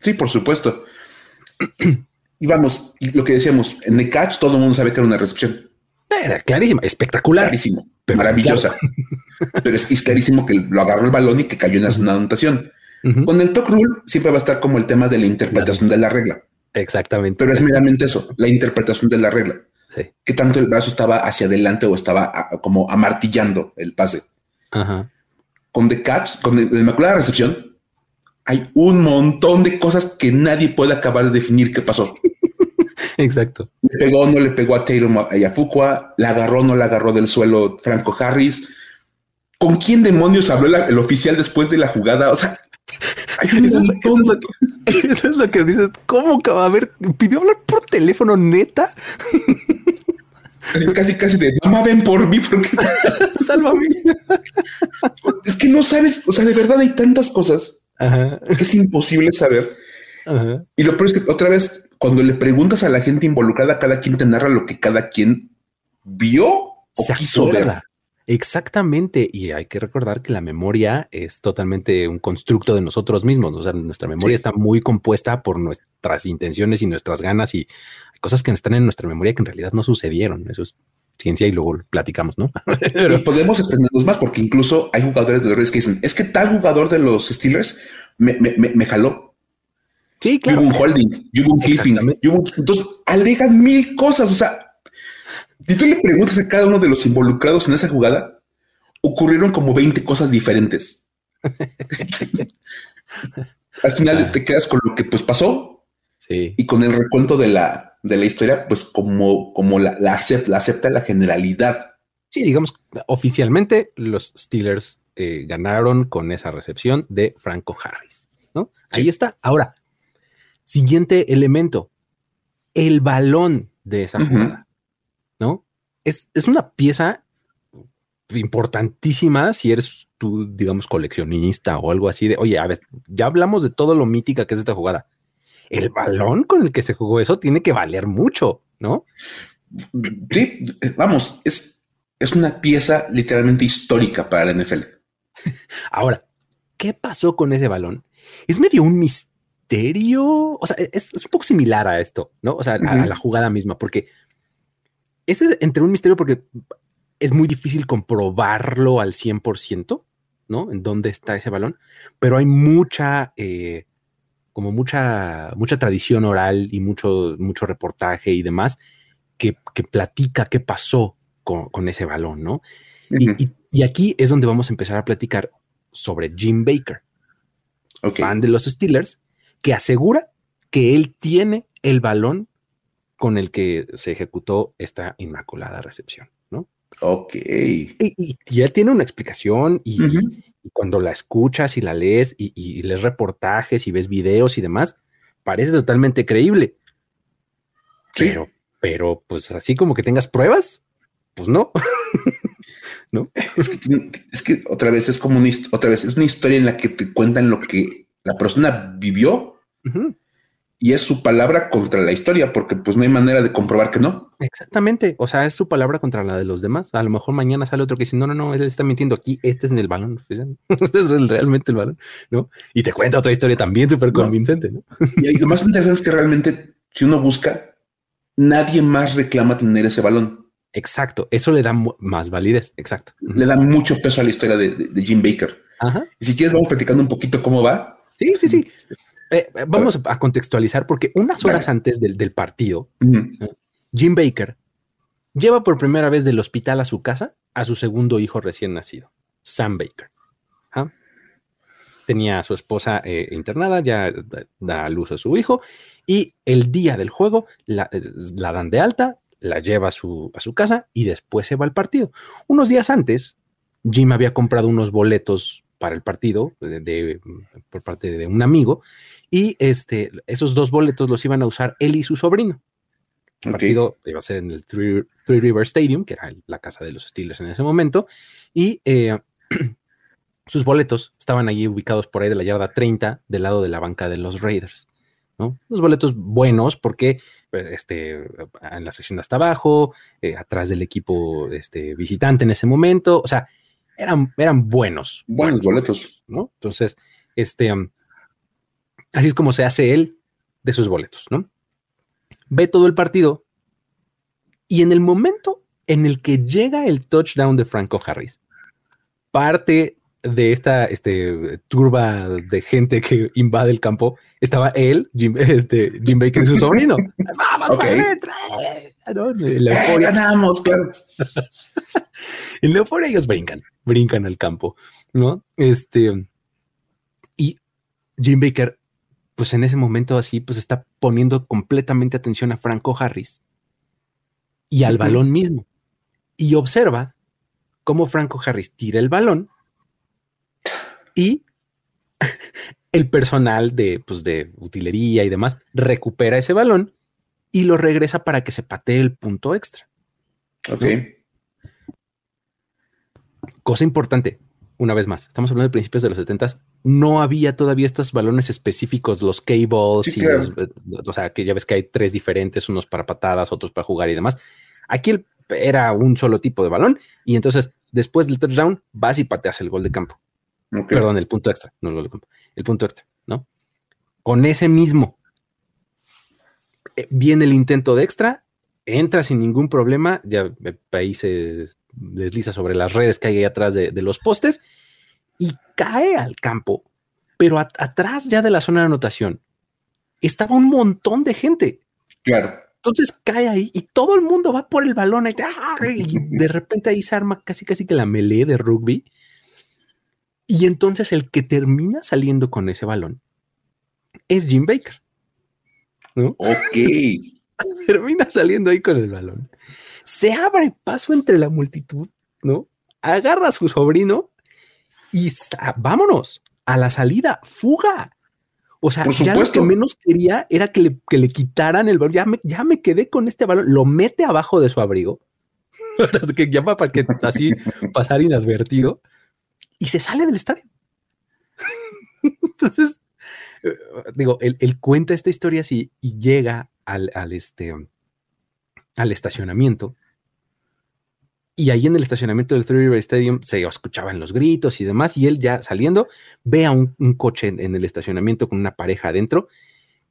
Sí, por supuesto. [CLEARS THROAT] y vamos, lo que decíamos, en The Catch todo el mundo sabe que era una recepción. Era clarísima, espectacular. Clarísimo, maravillosa. Pero es, clarísimo que lo agarró el balón y que cayó en una anotación. Con el talk rule siempre va a estar como el tema de la interpretación de la regla. Exactamente. Pero es meramente eso, la interpretación de la regla. Sí. Que tanto el brazo estaba hacia adelante o estaba como amartillando el pase. Ajá. Con The Catch, con la Inmaculada Recepción, hay un montón de cosas que nadie puede acabar de definir qué pasó. Exacto. Le pegó, no le pegó a Taylor Ayafukwa, la agarró, no la agarró del suelo Franco Harris. ¿Con quién demonios habló el oficial después de la jugada? O sea, eso, es, lo que, dices. ¿Cómo? A ver, pidió hablar por teléfono, neta. Casi, casi de mamá, ven por mí porque [LAUGHS] sálvame. es que no sabes, o sea, de verdad hay tantas cosas que es imposible saber. Y lo peor es que otra vez, cuando le preguntas a la gente involucrada, cada quien te narra lo que cada quien vio o quiso ver. Exactamente, y hay que recordar que la memoria es totalmente un constructo de nosotros mismos, o sea, nuestra memoria está muy compuesta por nuestras intenciones y nuestras ganas y cosas que están en nuestra memoria que en realidad no sucedieron, eso es ciencia y luego platicamos, ¿no? [LAUGHS] Pero [LAUGHS] podemos extendernos más porque incluso hay jugadores de los que dicen, es que tal jugador de los Steelers me, me, jaló. Sí, claro. Hubo un holding, hubo un keeping, entonces alegan mil cosas, o sea, si tú le preguntas a cada uno de los involucrados en esa jugada, ocurrieron como 20 cosas diferentes. [LAUGHS] Al final ah. te quedas con lo que pues pasó sí. y con el recuento de la, de la historia, pues como, como la, la, acepta, la generalidad. Sí, digamos, oficialmente los Steelers eh, ganaron con esa recepción de Franco Harris, ¿no? Ahí está. Ahora, siguiente elemento, el balón de esa jugada. ¿no? Es, una pieza importantísima si eres tú, digamos, coleccionista o algo así de, oye, a ver, ya hablamos de todo lo mítica que es esta jugada. El balón con el que se jugó eso tiene que valer mucho, ¿no? Sí, vamos, es, es una pieza literalmente histórica para la NFL. [LAUGHS] Ahora, ¿qué pasó con ese balón? Es medio un misterio, o sea, es, un poco similar a esto, ¿no? O sea, a la jugada misma, porque ese es entre un misterio porque es muy difícil comprobarlo al 100%, ¿no? En dónde está ese balón, pero hay mucha, eh, como mucha, mucha tradición oral y mucho, mucho reportaje y demás que, platica qué pasó con, ese balón, ¿no? y, aquí es donde vamos a empezar a platicar sobre Jim Baker, fan de los Steelers, que asegura que él tiene el balón con el que se ejecutó esta inmaculada recepción, ¿no? Ok. Y, ya tiene una explicación y, cuando la escuchas y la lees y, lees reportajes y ves videos y demás, parece totalmente creíble. Pero, pero, pues así como que tengas pruebas, pues no. [LAUGHS] ¿No? Es que, otra vez es como una, otra vez es una historia en la que te cuentan lo que la persona vivió y es su palabra contra la historia, porque pues no hay manera de comprobar que no. Exactamente, o sea, es su palabra contra la de los demás. A lo mejor mañana sale otro que dice, no, no, no, él está mintiendo aquí, este es en el balón, [LAUGHS] este es realmente el balón, ¿no? Y te cuenta otra historia también súper convincente, ¿no? Y lo más interesante es que realmente, si uno busca, nadie más reclama tener ese balón. Exacto, eso le da más validez, exacto. Le da mucho peso a la historia de, de Jim Baker. Ajá. Y si quieres, vamos platicando un poquito cómo va. Sí, sí, sí. Eh, eh, vamos a contextualizar porque unas horas antes del, partido, Jim Baker lleva por primera vez del hospital a su casa a su segundo hijo recién nacido, Sam Baker. ¿ah? Tenía a su esposa eh, internada, ya da, a luz a su hijo y el día del juego la, dan de alta, la lleva a su, a su casa y después se va al partido. Unos días antes, Jim había comprado unos boletos para el partido por parte de un amigo y este, esos dos boletos los iban a usar él y su sobrino. El partido iba a ser en el Three, River Stadium, que era la casa de los Steelers en ese momento, y eh, [CLEARS THROAT] sus boletos estaban allí ubicados por ahí de la yarda 30 del lado de la banca de los Raiders. ¿no? Unos boletos buenos porque pues, este, en la sección de hasta abajo, eh, atrás del equipo este, visitante en ese momento, o sea, eran, eran buenos. Buenos boletos. ¿no? Entonces, este, Así es como se hace él de sus boletos, ¿no? Ve todo el partido y en el momento en el que llega el touchdown de Franco Harris, parte de esta este, turba de gente que invade el campo, estaba él, Jim, este, Jim Baker y su sobrino. [LAUGHS] ¡Vamos, okay. ¿no? La ganamos, claro. [LAUGHS] [LAUGHS] en la euforia ellos brincan, brincan al campo, ¿no? Este, y Jim Baker, pues en ese momento así, pues está poniendo completamente atención a Franco Harris y al balón mismo. Y observa cómo Franco Harris tira el balón y [LAUGHS] el personal de, pues, de utilería y demás recupera ese balón y lo regresa para que se patee el punto extra. Ok. Cosa importante, una vez más, estamos hablando de principios de los 70 no había todavía estos balones específicos, los cables y los, eh, o sea, que ya ves que hay tres diferentes, unos para patadas, otros para jugar y demás. Aquí era un solo tipo de balón y entonces después del touchdown vas y pateas el gol de campo. Perdón, el punto extra, no el gol de campo, el punto extra, ¿no? Con ese mismo eh, viene el intento de extra, entra sin ningún problema, ya ahí se desliza sobre las redes que hay ahí atrás de, los postes y cae al campo, pero atrás ya de la zona de anotación estaba un montón de gente. Claro. Entonces cae ahí y todo el mundo va por el balón y, de repente ahí se arma casi casi que la melee de rugby. Y entonces el que termina saliendo con ese balón es Jim Baker. Ok. [LAUGHS] Termina saliendo ahí con el balón. Se abre paso entre la multitud, ¿no? Agarra a su sobrino y vámonos a la salida, fuga. O sea, ya lo que menos quería era que le, que le quitaran el balón. Ya me, ya me quedé con este balón. Lo mete abajo de su abrigo. [LAUGHS] que llama para que así [LAUGHS] pasar inadvertido. Y se sale del estadio. Entonces, eh, digo, él, cuenta esta historia así y llega al, este, al estacionamiento. Y ahí en el estacionamiento del Three River Stadium se escuchaban los gritos y demás. Y él ya saliendo ve a un, coche en, el estacionamiento con una pareja adentro.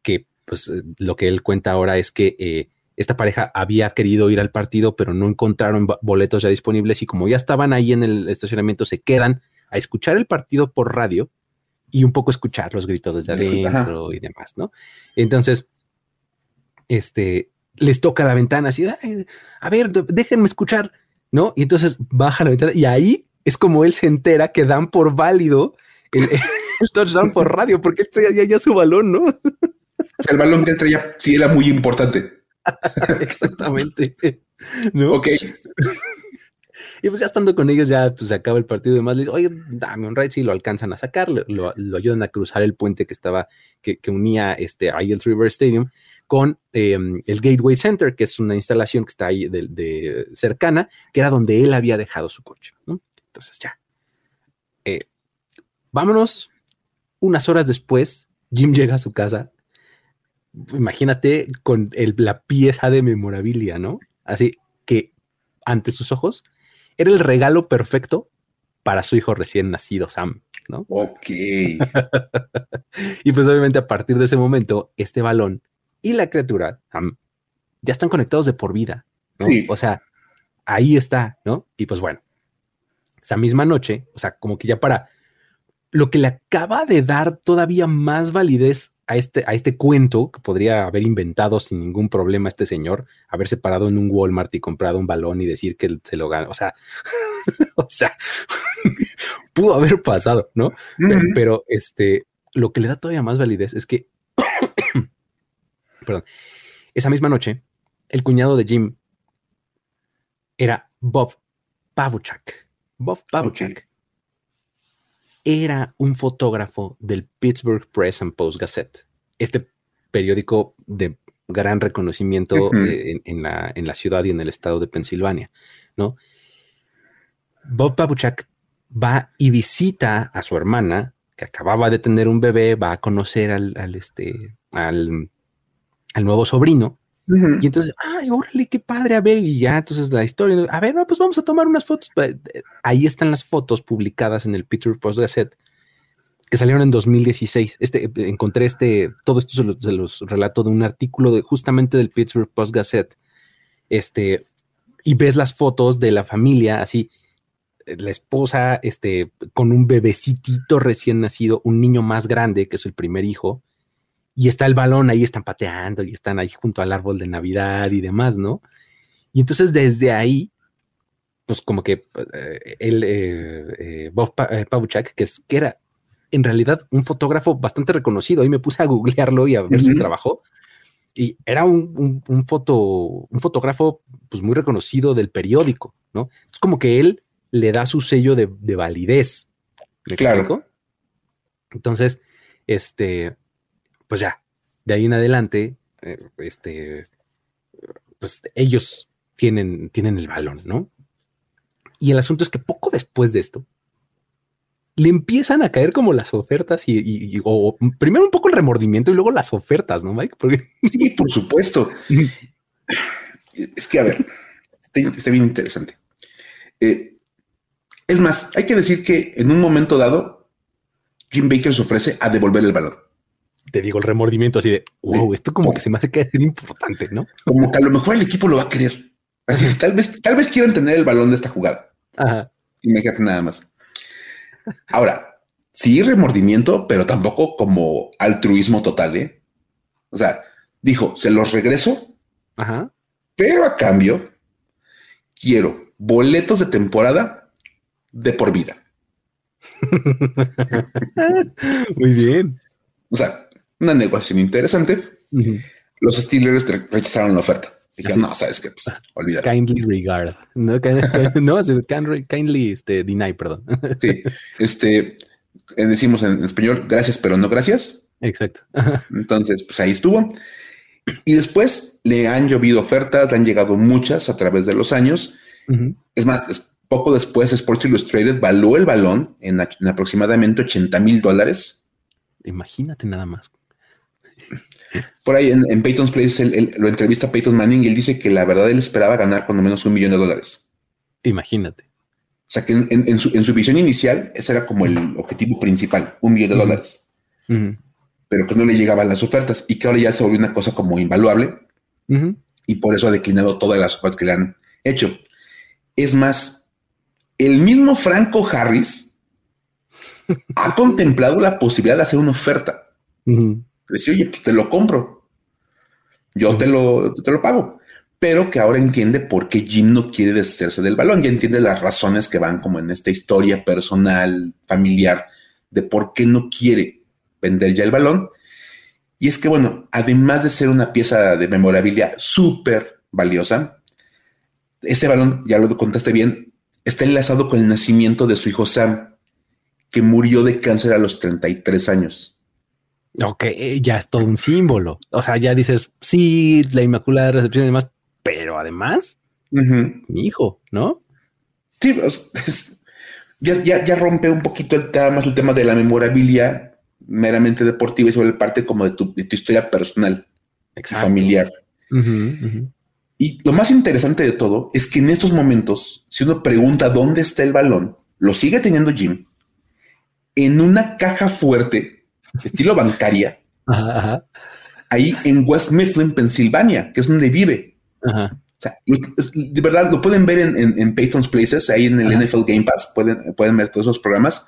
Que pues eh, lo que él cuenta ahora es que eh, esta pareja había querido ir al partido, pero no encontraron boletos ya disponibles. Y como ya estaban ahí en el estacionamiento, se quedan a escuchar el partido por radio y un poco escuchar los gritos desde adentro y demás, ¿no? Entonces, este, les toca la ventana así, a ver, déjenme escuchar, ¿no? Y entonces baja la ventana y ahí es como él se entera que dan por válido el, [LAUGHS] touchdown por radio, porque esto ya, ya, su balón, ¿no? [LAUGHS] el balón que entra ya sí era muy importante. [LAUGHS] Exactamente. ¿No? Ok. Y pues ya estando con ellos, ya pues se acaba el partido y demás, le dicen, oye, dame un ride, sí, lo alcanzan a sacar, lo, ayudan a cruzar el puente que estaba, que, unía este, ahí el River Stadium con em, el Gateway Center, que es una instalación que está ahí de, cercana, que era donde él había dejado su coche. Entonces ya. Eh, vámonos. Unas horas después, Jim llega a su casa. Imagínate con la pieza de memorabilia, ¿no? Así que ante sus ojos era el regalo perfecto para su hijo recién nacido, Sam, ¿no? Ok. [LAUGHS] y pues obviamente a partir de ese momento, este balón y la criatura, ya están conectados de por vida, ¿no? O sea, ahí está, ¿no? Y pues bueno, esa misma noche, o sea, como que ya para lo que le acaba de dar todavía más validez a este, a este cuento que podría haber inventado sin ningún problema este señor, haberse parado en un Walmart y comprado un balón y decir que se lo gana. O sea, [LAUGHS] o sea, [LAUGHS] pudo haber pasado, ¿no? pero, este, lo que le da todavía más validez es que, perdón, esa misma noche, el cuñado de Jim era Bob Pavuchak. Bob Pavuchak era un fotógrafo del Pittsburgh Press and Post Gazette, este periódico de gran reconocimiento eh, en, la, ciudad y en el estado de Pensilvania, ¿no? Bob Pabuchak va y visita a su hermana, que acababa de tener un bebé, va a conocer al, este, al, al nuevo sobrino, y entonces, ay, órale, qué padre, a ver, y ya, entonces la historia, a ver, pues vamos a tomar unas fotos. Pues, ahí están las fotos publicadas en el Pittsburgh Post Gazette que salieron en 2016. Este, encontré este, todo esto se los, relato de un artículo de justamente del Pittsburgh Post Gazette. Este, y ves las fotos de la familia así, la esposa, este, con un bebecitito recién nacido, un niño más grande, que es el primer hijo, y está el balón ahí, están pateando y están ahí junto al árbol de Navidad y demás, ¿no? Y entonces desde ahí, pues como que eh, el eh, eh, Bob Pavuchak, que, es, que era en realidad un fotógrafo bastante reconocido, ahí me puse a googlearlo y a ver su trabajo, y era un, foto, un fotógrafo pues muy reconocido del periódico, ¿no? Es como que él le da su sello de, validez. claro. Entonces, este, pues ya, de ahí en adelante, este, pues ellos tienen, tienen el balón, ¿no? Y el asunto es que poco después de esto, le empiezan a caer como las ofertas y, o primero un poco el remordimiento y luego las ofertas, ¿no, Mike? Porque... Sí, por supuesto. [LAUGHS] es que, a ver, está, bien interesante. Eh, es más, hay que decir que en un momento dado, Jim Baker se ofrece a devolver el balón. Te digo, el remordimiento así de, wow, esto como que se me hace que ser importante, ¿no? Como que a lo mejor el equipo lo va a querer. Así, tal vez, tal vez quieran tener el balón de esta jugada. Ajá. Imagínate nada más. Ahora, sí remordimiento, pero tampoco como altruismo total, ¿eh? O sea, dijo, se los regreso, Ajá. pero a cambio quiero boletos de temporada de por vida. [LAUGHS] Muy bien. O sea, una negociación interesante. Los Steelers rechazaron la oferta no, sabes que, pues, olvídalo. Kindly regard. No, [LAUGHS] kindly, este, deny, perdón. Sí, este, eh, decimos en español, gracias, pero no gracias. Exacto. [LAUGHS] Entonces, pues ahí estuvo. Y después le han llovido ofertas, le han llegado muchas a través de los años. Es más, poco después Sports Illustrated való el balón en, en aproximadamente 80 mil dólares. Imagínate nada más. Por ahí en, Peyton's Place lo entrevista Peyton Manning y él dice que la verdad él esperaba ganar cuando menos un millón de dólares. Imagínate. O sea que en, su, visión inicial ese era como el objetivo principal, un millón de dólares. Pero que no le llegaban las ofertas y que ahora ya se volvió una cosa como invaluable y por eso ha declinado todas las ofertas que le han hecho. Es más, el mismo Franco Harris [LAUGHS] ha contemplado la posibilidad de hacer una oferta. Decía, oye, pues te lo compro. Yo te lo, te lo pago. Pero que ahora entiende por qué Jim no quiere deshacerse del balón. Ya entiende las razones que van como en esta historia personal, familiar, de por qué no quiere vender ya el balón. Y es que, bueno, además de ser una pieza de memorabilia súper valiosa, este balón, ya lo contaste bien, está enlazado con el nacimiento de su hijo Sam, que murió de cáncer a los 33 años. Ok, ya es todo un símbolo. O sea, ya dices, sí, la Inmaculada Recepción y demás, pero además, mi hijo, ¿no? Sí, pues, ya, ya, rompe un poquito el tema, el tema de la memorabilia meramente deportiva y sobre parte como de tu, historia personal, familiar. Y lo más interesante de todo es que en estos momentos, si uno pregunta dónde está el balón, lo sigue teniendo Jim en una caja fuerte estilo bancaria, ahí en West Mifflin, Pensilvania, que es donde vive. O sea, de verdad lo pueden ver en, Peyton's Places, ahí en el NFL Game Pass, pueden, pueden ver todos esos programas.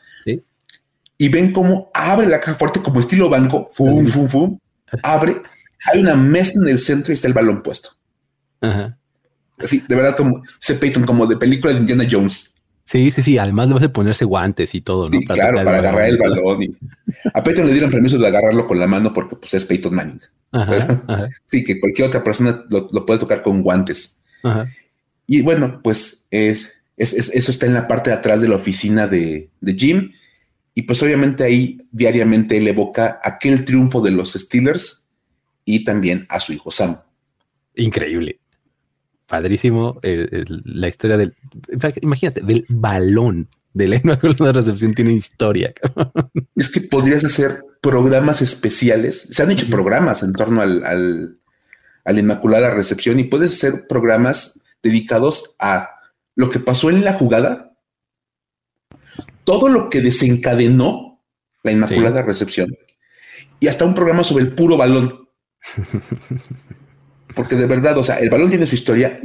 Y ven cómo abre la caja fuerte como estilo banco, fum, fum, fum, abre, hay una mesa en el centro y está el balón puesto. Así, de verdad, como ese Peyton, como de película de Indiana Jones. Sí, sí, sí. Además le vas a ponerse guantes y todo, ¿no? Sí, claro, para agarrar el balón. Y... A Peyton le dieron permiso de agarrarlo con la mano porque pues, es Peyton Manning. [LAUGHS] Sí, que cualquier otra persona lo, puede tocar con guantes. Y bueno, pues es, eso está en la parte de atrás de la oficina de, de Jim. Y pues obviamente ahí diariamente él evoca aquel triunfo de los Steelers y también a su hijo Sam. Increíble padrísimo eh, la historia del, imagínate, del balón de la [LAUGHS] Inmaculada Recepción tiene historia. Es que podrías hacer programas especiales. Se han hecho programas en torno al, al, a la Inmaculada Recepción y puedes hacer programas dedicados a lo que pasó en la jugada, todo lo que desencadenó la Inmaculada Recepción y hasta un programa sobre el puro balón. [LAUGHS] Porque de verdad, o sea, el balón tiene su historia.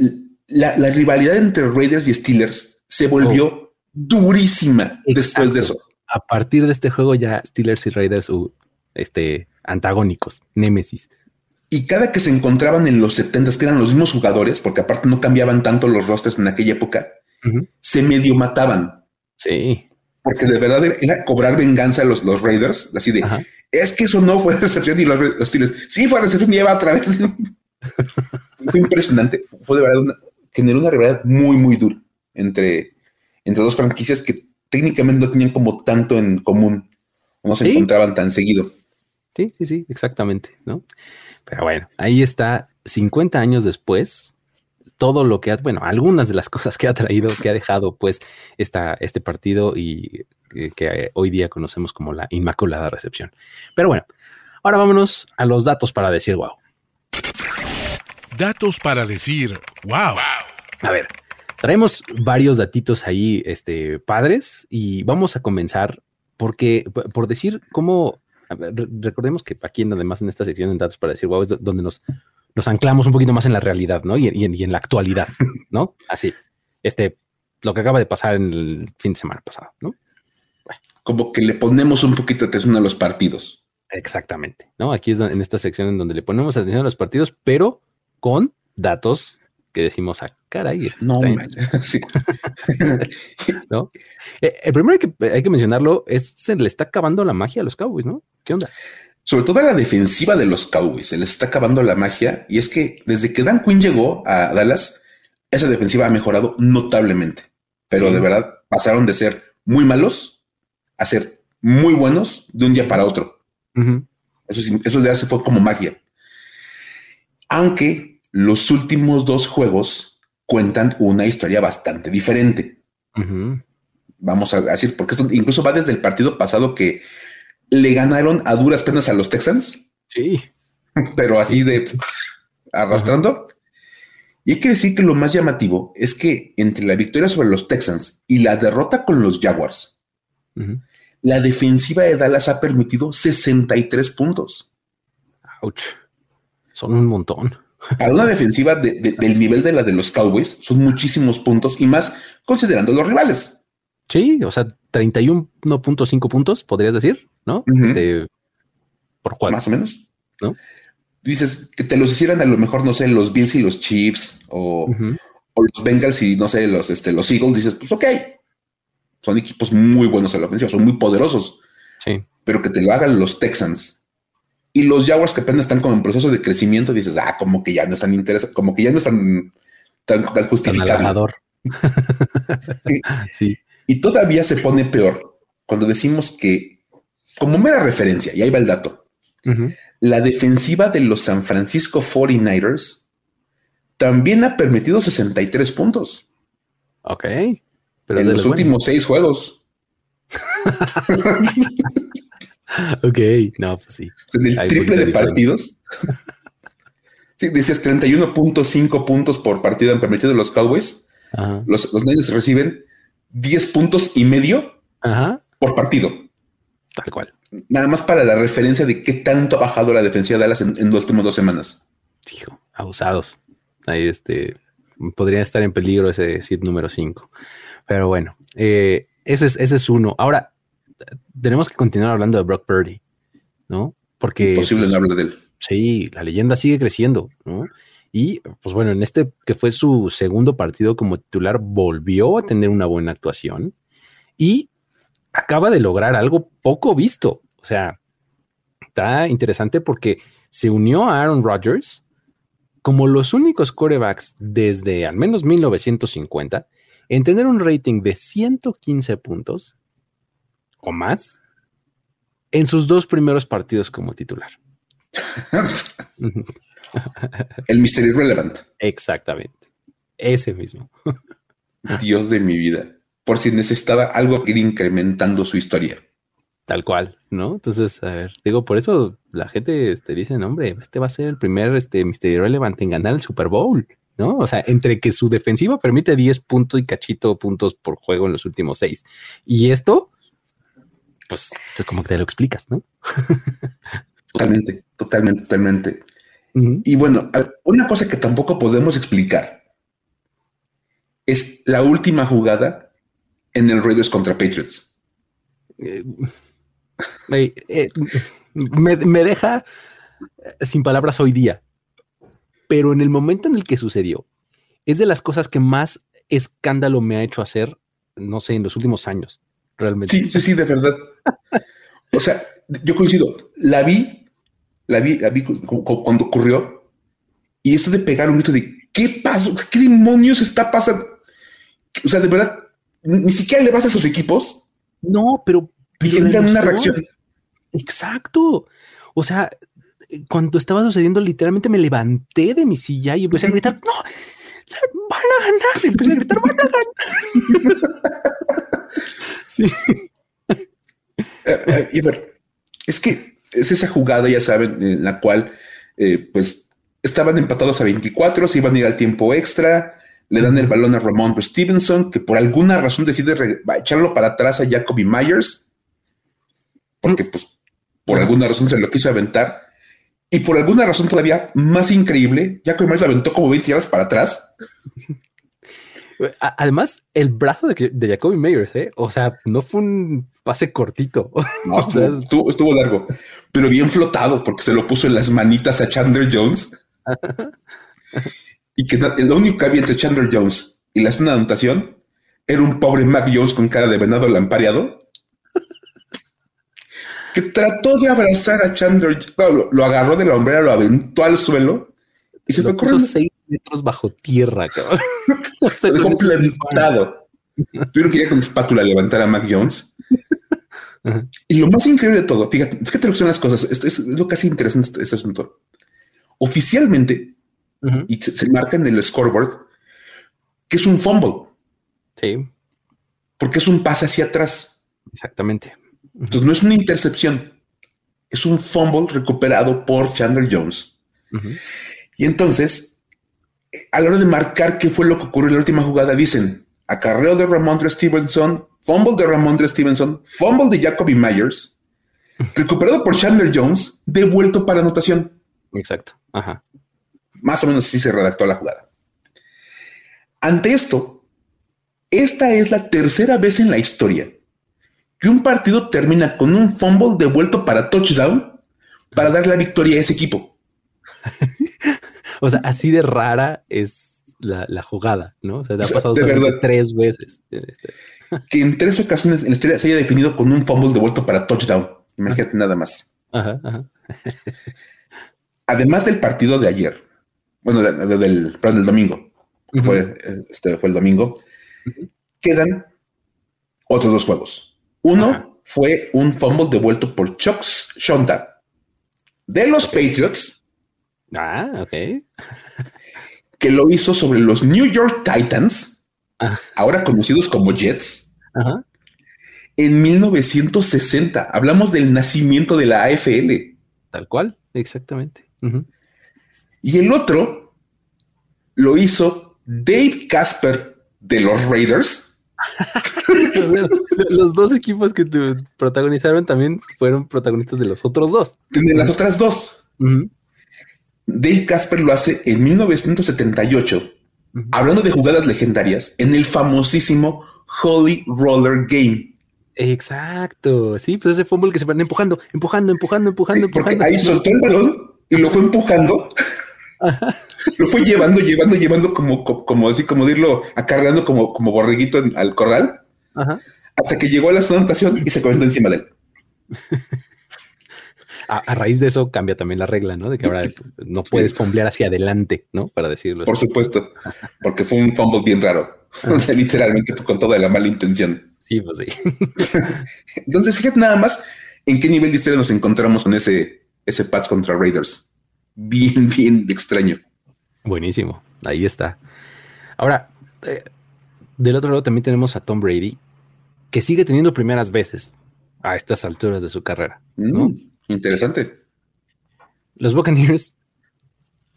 la, rivalidad entre Raiders y Steelers se volvió oh. durísima después de eso. A partir de este juego ya Steelers y Raiders uh, este, antagónicos, némesis. Y cada que se encontraban en los 70 que eran los mismos jugadores, porque aparte no cambiaban tanto los rosters en aquella época, se medio mataban. Sí. Porque de verdad era, cobrar venganza a los, los Raiders, así de, es que eso no fue [LAUGHS] recepción y los, los Steelers, sí fue recepción y lleva otra vez. Fue impresionante. Fue de verdad una, generó una rivalidad muy, muy dura entre, entre dos franquicias que técnicamente no tenían como tanto en común, no se encontraban tan seguido. Sí, sí, sí, exactamente, ¿no? Pero bueno, ahí está, 50 años después, todo lo que ha, bueno, algunas de las cosas que ha traído, que ha dejado pues esta, este partido y eh, que hoy día conocemos como la Inmaculada Recepción. Pero bueno, ahora vámonos a los datos para decir wow. Datos para decir wow. A ver, traemos varios datitos ahí, este, padres, y vamos a comenzar porque, por decir cómo, recordemos que aquí además en esta sección de datos para decir wow es donde nos, nos anclamos un poquito más en la realidad, ¿no? Y, en la actualidad, ¿no? [LAUGHS] Así, este, lo que acaba de pasar en el fin de semana pasado, ¿no? Como que le ponemos un poquito de atención a los partidos. Exactamente, ¿no? Aquí es en esta sección en donde le ponemos atención a los partidos, pero con datos que decimos, a ah, caray, no, [LAUGHS] [LAUGHS] ¿No? Eh, el primero que hay que mencionarlo es se le está acabando la magia a los Cowboys, ¿no? ¿Qué onda? Sobre todo a la defensiva de los Cowboys, se les está acabando la magia. Y es que desde que Dan Quinn llegó a Dallas, esa defensiva ha mejorado notablemente. Pero de verdad pasaron de ser muy malos a ser muy buenos de un día para otro. Eso, eso ya se fue como magia. Aunque los últimos dos juegos cuentan una historia bastante diferente. Vamos a decir, porque esto incluso va desde el partido pasado que le ganaron a duras penas a los Texans. Sí. [LAUGHS] Pero así de arrastrando. Y hay que decir que lo más llamativo es que entre la victoria sobre los Texans y la derrota con los Jaguars, la defensiva de Dallas ha permitido 63 puntos. Ouch. Son un montón. Para una defensiva del nivel de la de los Cowboys, son muchísimos puntos y más considerando los rivales. Sí, o sea, 31.5 puntos, podrías decir, ¿no? Este, por cuál. Más o menos. ¿No? Dices que te los hicieran a lo mejor, no sé, los Bills y los Chiefs o, los Bengals y no sé, los, este, los Eagles. Dices, pues ok, son equipos muy buenos en la ofensiva, son muy poderosos. Sí. Pero que te lo hagan los Texans y los Jaguars que apenas están como en proceso de crecimiento, dices, ah, como que ya no están interesados, como que ya no están tan, tan justificados. [LAUGHS] sí. Y todavía se pone peor cuando decimos que, como mera referencia, y ahí va el dato, la defensiva de los San Francisco 49ers también ha permitido 63 puntos. Ok. Pero en los últimos seis juegos. [LAUGHS] [LAUGHS] ok, no, pues sí. En el triple de partidos. [LAUGHS] sí, dices 31.5 puntos por partido han permitido los Cowboys. Los, los reciben 10 puntos y medio por partido. Tal cual. Nada más para la referencia de qué tanto ha bajado la defensiva de Dallas en, en las últimas dos semanas. Hijo, abusados. Ahí este podría estar en peligro ese sit número 5. Pero bueno, eh, ese, es, ese es uno. Ahora, tenemos que continuar hablando de Brock Purdy, ¿no? Porque. Imposible pues, no hablar de él. Sí, la leyenda sigue creciendo, ¿no? Y pues bueno, en este que fue su segundo partido como titular, volvió a tener una buena actuación y acaba de lograr algo poco visto. O sea, está interesante porque se unió a Aaron Rodgers como los únicos corebacks desde al menos 1950 en tener un rating de 115 puntos o más en sus dos primeros partidos como titular. [LAUGHS] El misterio relevante. Exactamente. Ese mismo. [LAUGHS] Dios de mi vida. Por si necesitaba algo que ir incrementando su historia. Tal cual, ¿no? Entonces, a ver, digo, por eso la gente este, dice, hombre, este va a ser el primer este, misterio relevante en ganar el Super Bowl, ¿no? O sea, entre que su defensiva permite 10 puntos y cachito puntos por juego en los últimos seis. Y esto, pues como que te lo explicas, ¿no? [LAUGHS] totalmente, totalmente, totalmente. Y bueno, una cosa que tampoco podemos explicar es la última jugada en el Raiders contra Patriots. Eh, eh, me, deja sin palabras hoy día, pero en el momento en el que sucedió, es de las cosas que más escándalo me ha hecho hacer, no sé, en los últimos años, realmente. Sí, sí, sí, de verdad. O sea, yo coincido, la vi, la vi, la vi cuando ocurrió y esto de pegar un grito de ¿qué pasó? ¿Qué demonios está pasando? O sea, de verdad, ni siquiera le vas a sus equipos. No, pero, pero una reacción. Exacto. O sea, cuando estaba sucediendo, literalmente me levanté de mi silla y empecé a gritar, no, van a ganar. Y empecé a gritar, van a ganar. [LAUGHS] sí. Eh, eh, y ver, es que es esa jugada, ya saben, en la cual, eh, pues, estaban empatados a 24, se iban a ir al tiempo extra, le dan el balón a Ramon Stevenson, que por alguna razón decide echarlo para atrás a Jacoby Myers, porque pues por alguna razón se lo quiso aventar. Y por alguna razón todavía más increíble, Jacoby Myers lo aventó como 20 yardas para atrás. Además, el brazo de, Jacoby Myers, ¿eh? o sea, no fue un pase cortito. [LAUGHS] No, estuvo, estuvo, largo, pero bien flotado porque se lo puso en las manitas a Chandler Jones. [LAUGHS] y que lo único que había entre Chandler Jones y la zona de anotación era un pobre Mac Jones con cara de venado lampareado que trató de abrazar a Chandler, lo, agarró de la hombrera, lo aventó al suelo y se fue corriendo seis metros bajo tierra. se dejó plantado. Tuvieron que ir con espátula a levantar a Mac Jones. Y lo más increíble de todo, fíjate, fíjate lo que son las cosas. Esto es lo casi interesante este, este asunto. Oficialmente, y se, marca en el scoreboard que es un fumble. Sí. Porque es un pase hacia atrás. Exactamente. Entonces no es una intercepción, es un fumble recuperado por Chandler Jones. Y entonces, a la hora de marcar qué fue lo que ocurrió en la última jugada, dicen acarreo de Ramondre Stevenson, fumble de Ramondre Stevenson, fumble de Jacoby Myers, [LAUGHS] recuperado por Chandler Jones, devuelto para anotación. Exacto. Ajá. Más o menos así se redactó la jugada. Ante esto, esta es la tercera vez en la historia que un partido termina con un fumble devuelto para touchdown para dar la victoria a ese equipo. [LAUGHS] o sea, así de rara es la, jugada, ¿no? O sea, te ha pasado tres veces. Este. [LAUGHS] Que en tres ocasiones en la historia se haya definido con un fumble devuelto para touchdown. Imagínate nada más. Ajá, ajá. [LAUGHS] Además del partido de ayer, bueno, del, del domingo, fue, este fue el domingo, quedan otros dos juegos. Uno fue un fumble devuelto por Chuck Shonda de los Patriots. Ah, ok. que lo hizo sobre los New York Titans, ah. ahora conocidos como Jets, en 1960. Hablamos del nacimiento de la AFL. Tal cual, exactamente. Y el otro lo hizo Dave Casper de los Raiders. [LAUGHS] los dos equipos que te protagonizaron también fueron protagonistas de los otros dos. De las otras dos. Dave Casper lo hace en 1978, hablando de jugadas legendarias, en el famosísimo Holy Roller Game. Exacto. Sí, pues ese fútbol que se van empujando, empujando, empujando, empujando, empujando. Ahí soltó el balón y lo fue empujando. Lo fue llevando, llevando, llevando como, como, así, como dirlo, acarreando como, como borreguito al corral. Hasta que llegó a la anotación y se comió encima de él. [LAUGHS] A, raíz de eso cambia también la regla, ¿no? De que ahora no puedes fumblear hacia adelante, ¿no? Para decirlo. Por supuesto, porque fue un fumble bien raro. [LAUGHS] literalmente con toda la mala intención. Sí, pues sí. [LAUGHS] Entonces, fíjate nada más en qué nivel de historia nos encontramos con ese, ese Pats contra Raiders. Bien, bien extraño. Buenísimo. Ahí está. Ahora, eh, del otro lado también tenemos a Tom Brady, que sigue teniendo primeras veces a estas alturas de su carrera. Mm, interesante. Los Buccaneers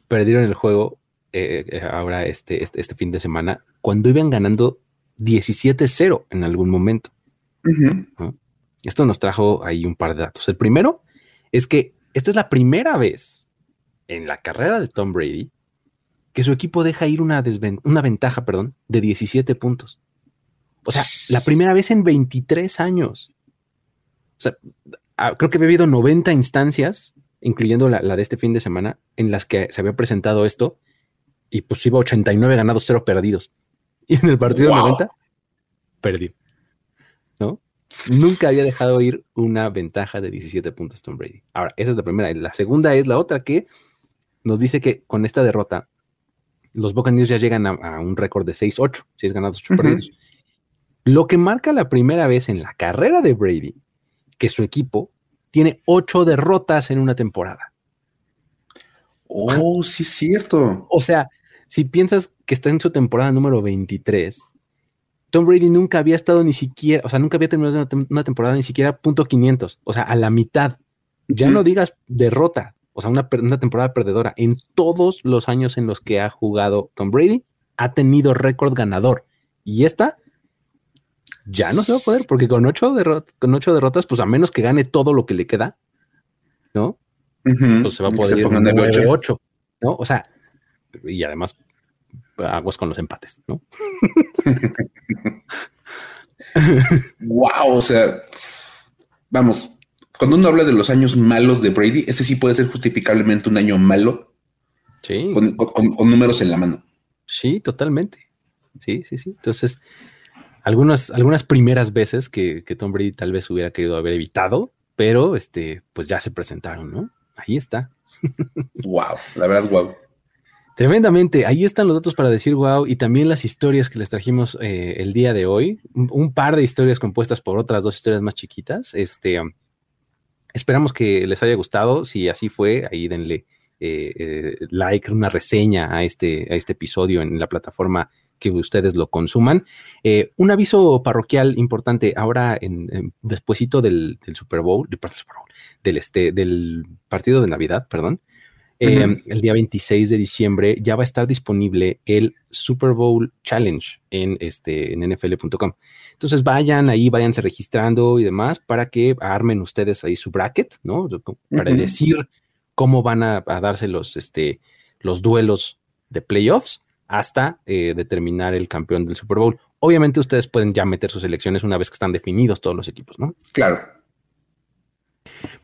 perdieron el juego eh, eh, ahora este, este, este, fin de semana cuando iban ganando 17-0 en algún momento. Esto nos trajo ahí un par de datos. El primero es que esta es la primera vez en la carrera de Tom Brady que su equipo deja ir una, una ventaja, perdón, de 17 puntos. O sea, la primera vez en 23 años. O sea, creo que había habido 90 instancias, incluyendo la, de este fin de semana, en las que se había presentado esto y pues iba 89 ganados, 0 perdidos. Y en el partido 90, perdió. ¿No? Nunca había dejado ir una ventaja de 17 puntos Tom Brady. Ahora, esa es la primera. La segunda es la otra que nos dice que con esta derrota, los Buccaneers ya llegan a, un récord de 6-8, 6 ganados, 8 perdidos. Lo que marca la primera vez en la carrera de Brady que su equipo tiene 8 derrotas en una temporada. Oh, sí es cierto. O sea, si piensas que está en su temporada número 23, Tom Brady nunca había estado ni siquiera, o sea, nunca había terminado una, temporada ni siquiera punto 500, o sea, a la mitad. Ya no digas derrota, o sea, una, una, temporada perdedora. En todos los años en los que ha jugado Tom Brady, ha tenido récord ganador. Y esta ya no se va a poder, porque con ocho, con ocho derrotas, pues a menos que gane todo lo que le queda, ¿no? Pues se va a poder ir 9 8, ¿no? O sea, y además aguas con los empates, ¿no? wow, o sea, vamos, cuando uno habla de los años malos de Brady, este sí puede ser justificablemente un año malo. Sí. Con, números en la mano. Sí, totalmente. Sí, sí, sí. Entonces, algunas, algunas primeras veces que, que Tom Brady tal vez hubiera querido haber evitado, pero este, pues ya se presentaron, ¿no? Ahí está. wow, la verdad, wow. Tremendamente. Ahí están los datos para decir wow y también las historias que les trajimos eh, el día de hoy. Un, par de historias compuestas por otras dos historias más chiquitas. Este, esperamos que les haya gustado. Si así fue, ahí denle eh, eh, like, una reseña a este, a este episodio en la plataforma que ustedes lo consuman. un aviso parroquial importante ahora en, despuesito del, Super Bowl, del, este, del partido de Navidad, perdón. Em, el día 26 de diciembre ya va a estar disponible el Super Bowl Challenge en, este, en nfl.com. Entonces vayan ahí, váyanse registrando y demás para que armen ustedes ahí su bracket, ¿no? Para decir cómo van a, darse los, este, los duelos de playoffs hasta eh, determinar el campeón del Super Bowl. Obviamente ustedes pueden ya meter sus elecciones una vez que están definidos todos los equipos, ¿no? Claro.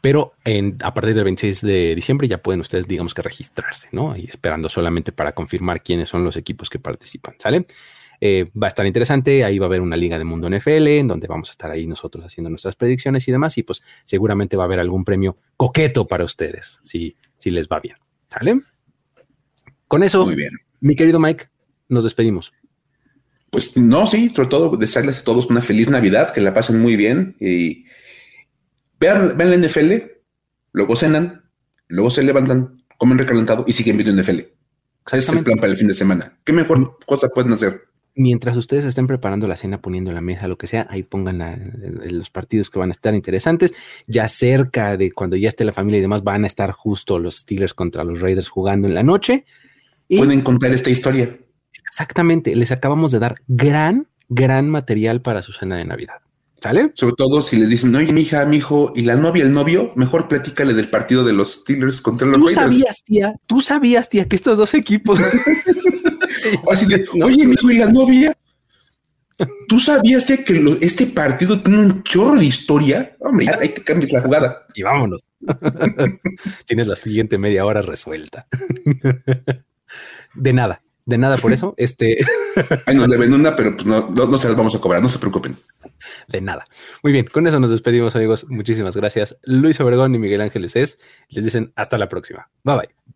Pero a partir del 26 de diciembre ya pueden ustedes, digamos que registrarse, ¿no? Y esperando solamente para confirmar quiénes son los equipos que participan, ¿sale? Eh, va a estar interesante, ahí va a haber una liga de mundo NFL en donde vamos a estar ahí nosotros haciendo nuestras predicciones y demás, y pues seguramente va a haber algún premio coqueto para ustedes, si, si les va bien, ¿sale? Con eso, Muy bien. Mi querido Mike, nos despedimos. Pues no, sí, sobre todo desearles a todos una feliz Navidad, que la pasen muy bien y Vean, la NFL, luego cenan, luego se levantan, comen recalentado y siguen viendo NFL. Ese es el plan para el fin de semana. ¿Qué mejor cosa pueden hacer? Mientras ustedes estén preparando la cena, poniendo la mesa, lo que sea, ahí pongan los partidos que van a estar interesantes. Ya cerca de cuando ya esté la familia y demás, van a estar justo los Steelers contra los Raiders jugando en la noche. Pueden contar esta historia. Exactamente. Les acabamos de dar gran, gran material para su cena de Navidad. ¿Sale? Sobre todo si les dicen, oye, mi hija, mi hijo, y la novia, el novio, mejor platícale del partido de los Steelers contra los Tú sabías, tía, tú sabías, tía, que estos dos equipos. [LAUGHS] Así de, oye, mi hijo, y la novia. ¿Tú sabías tía, que este partido tiene un chorro de historia? Hombre, hay que cambiar la jugada. Y vámonos. [LAUGHS] Tienes la siguiente media hora resuelta. [LAUGHS] de nada, de nada por [LAUGHS] eso. Este. Ay, nos deben una, pero pues no, no, se las vamos a cobrar, no se preocupen. De nada. Muy bien, con eso nos despedimos, amigos. Muchísimas gracias. Luis Obregón y Miguel Ángeles es. Les dicen hasta la próxima. Bye bye.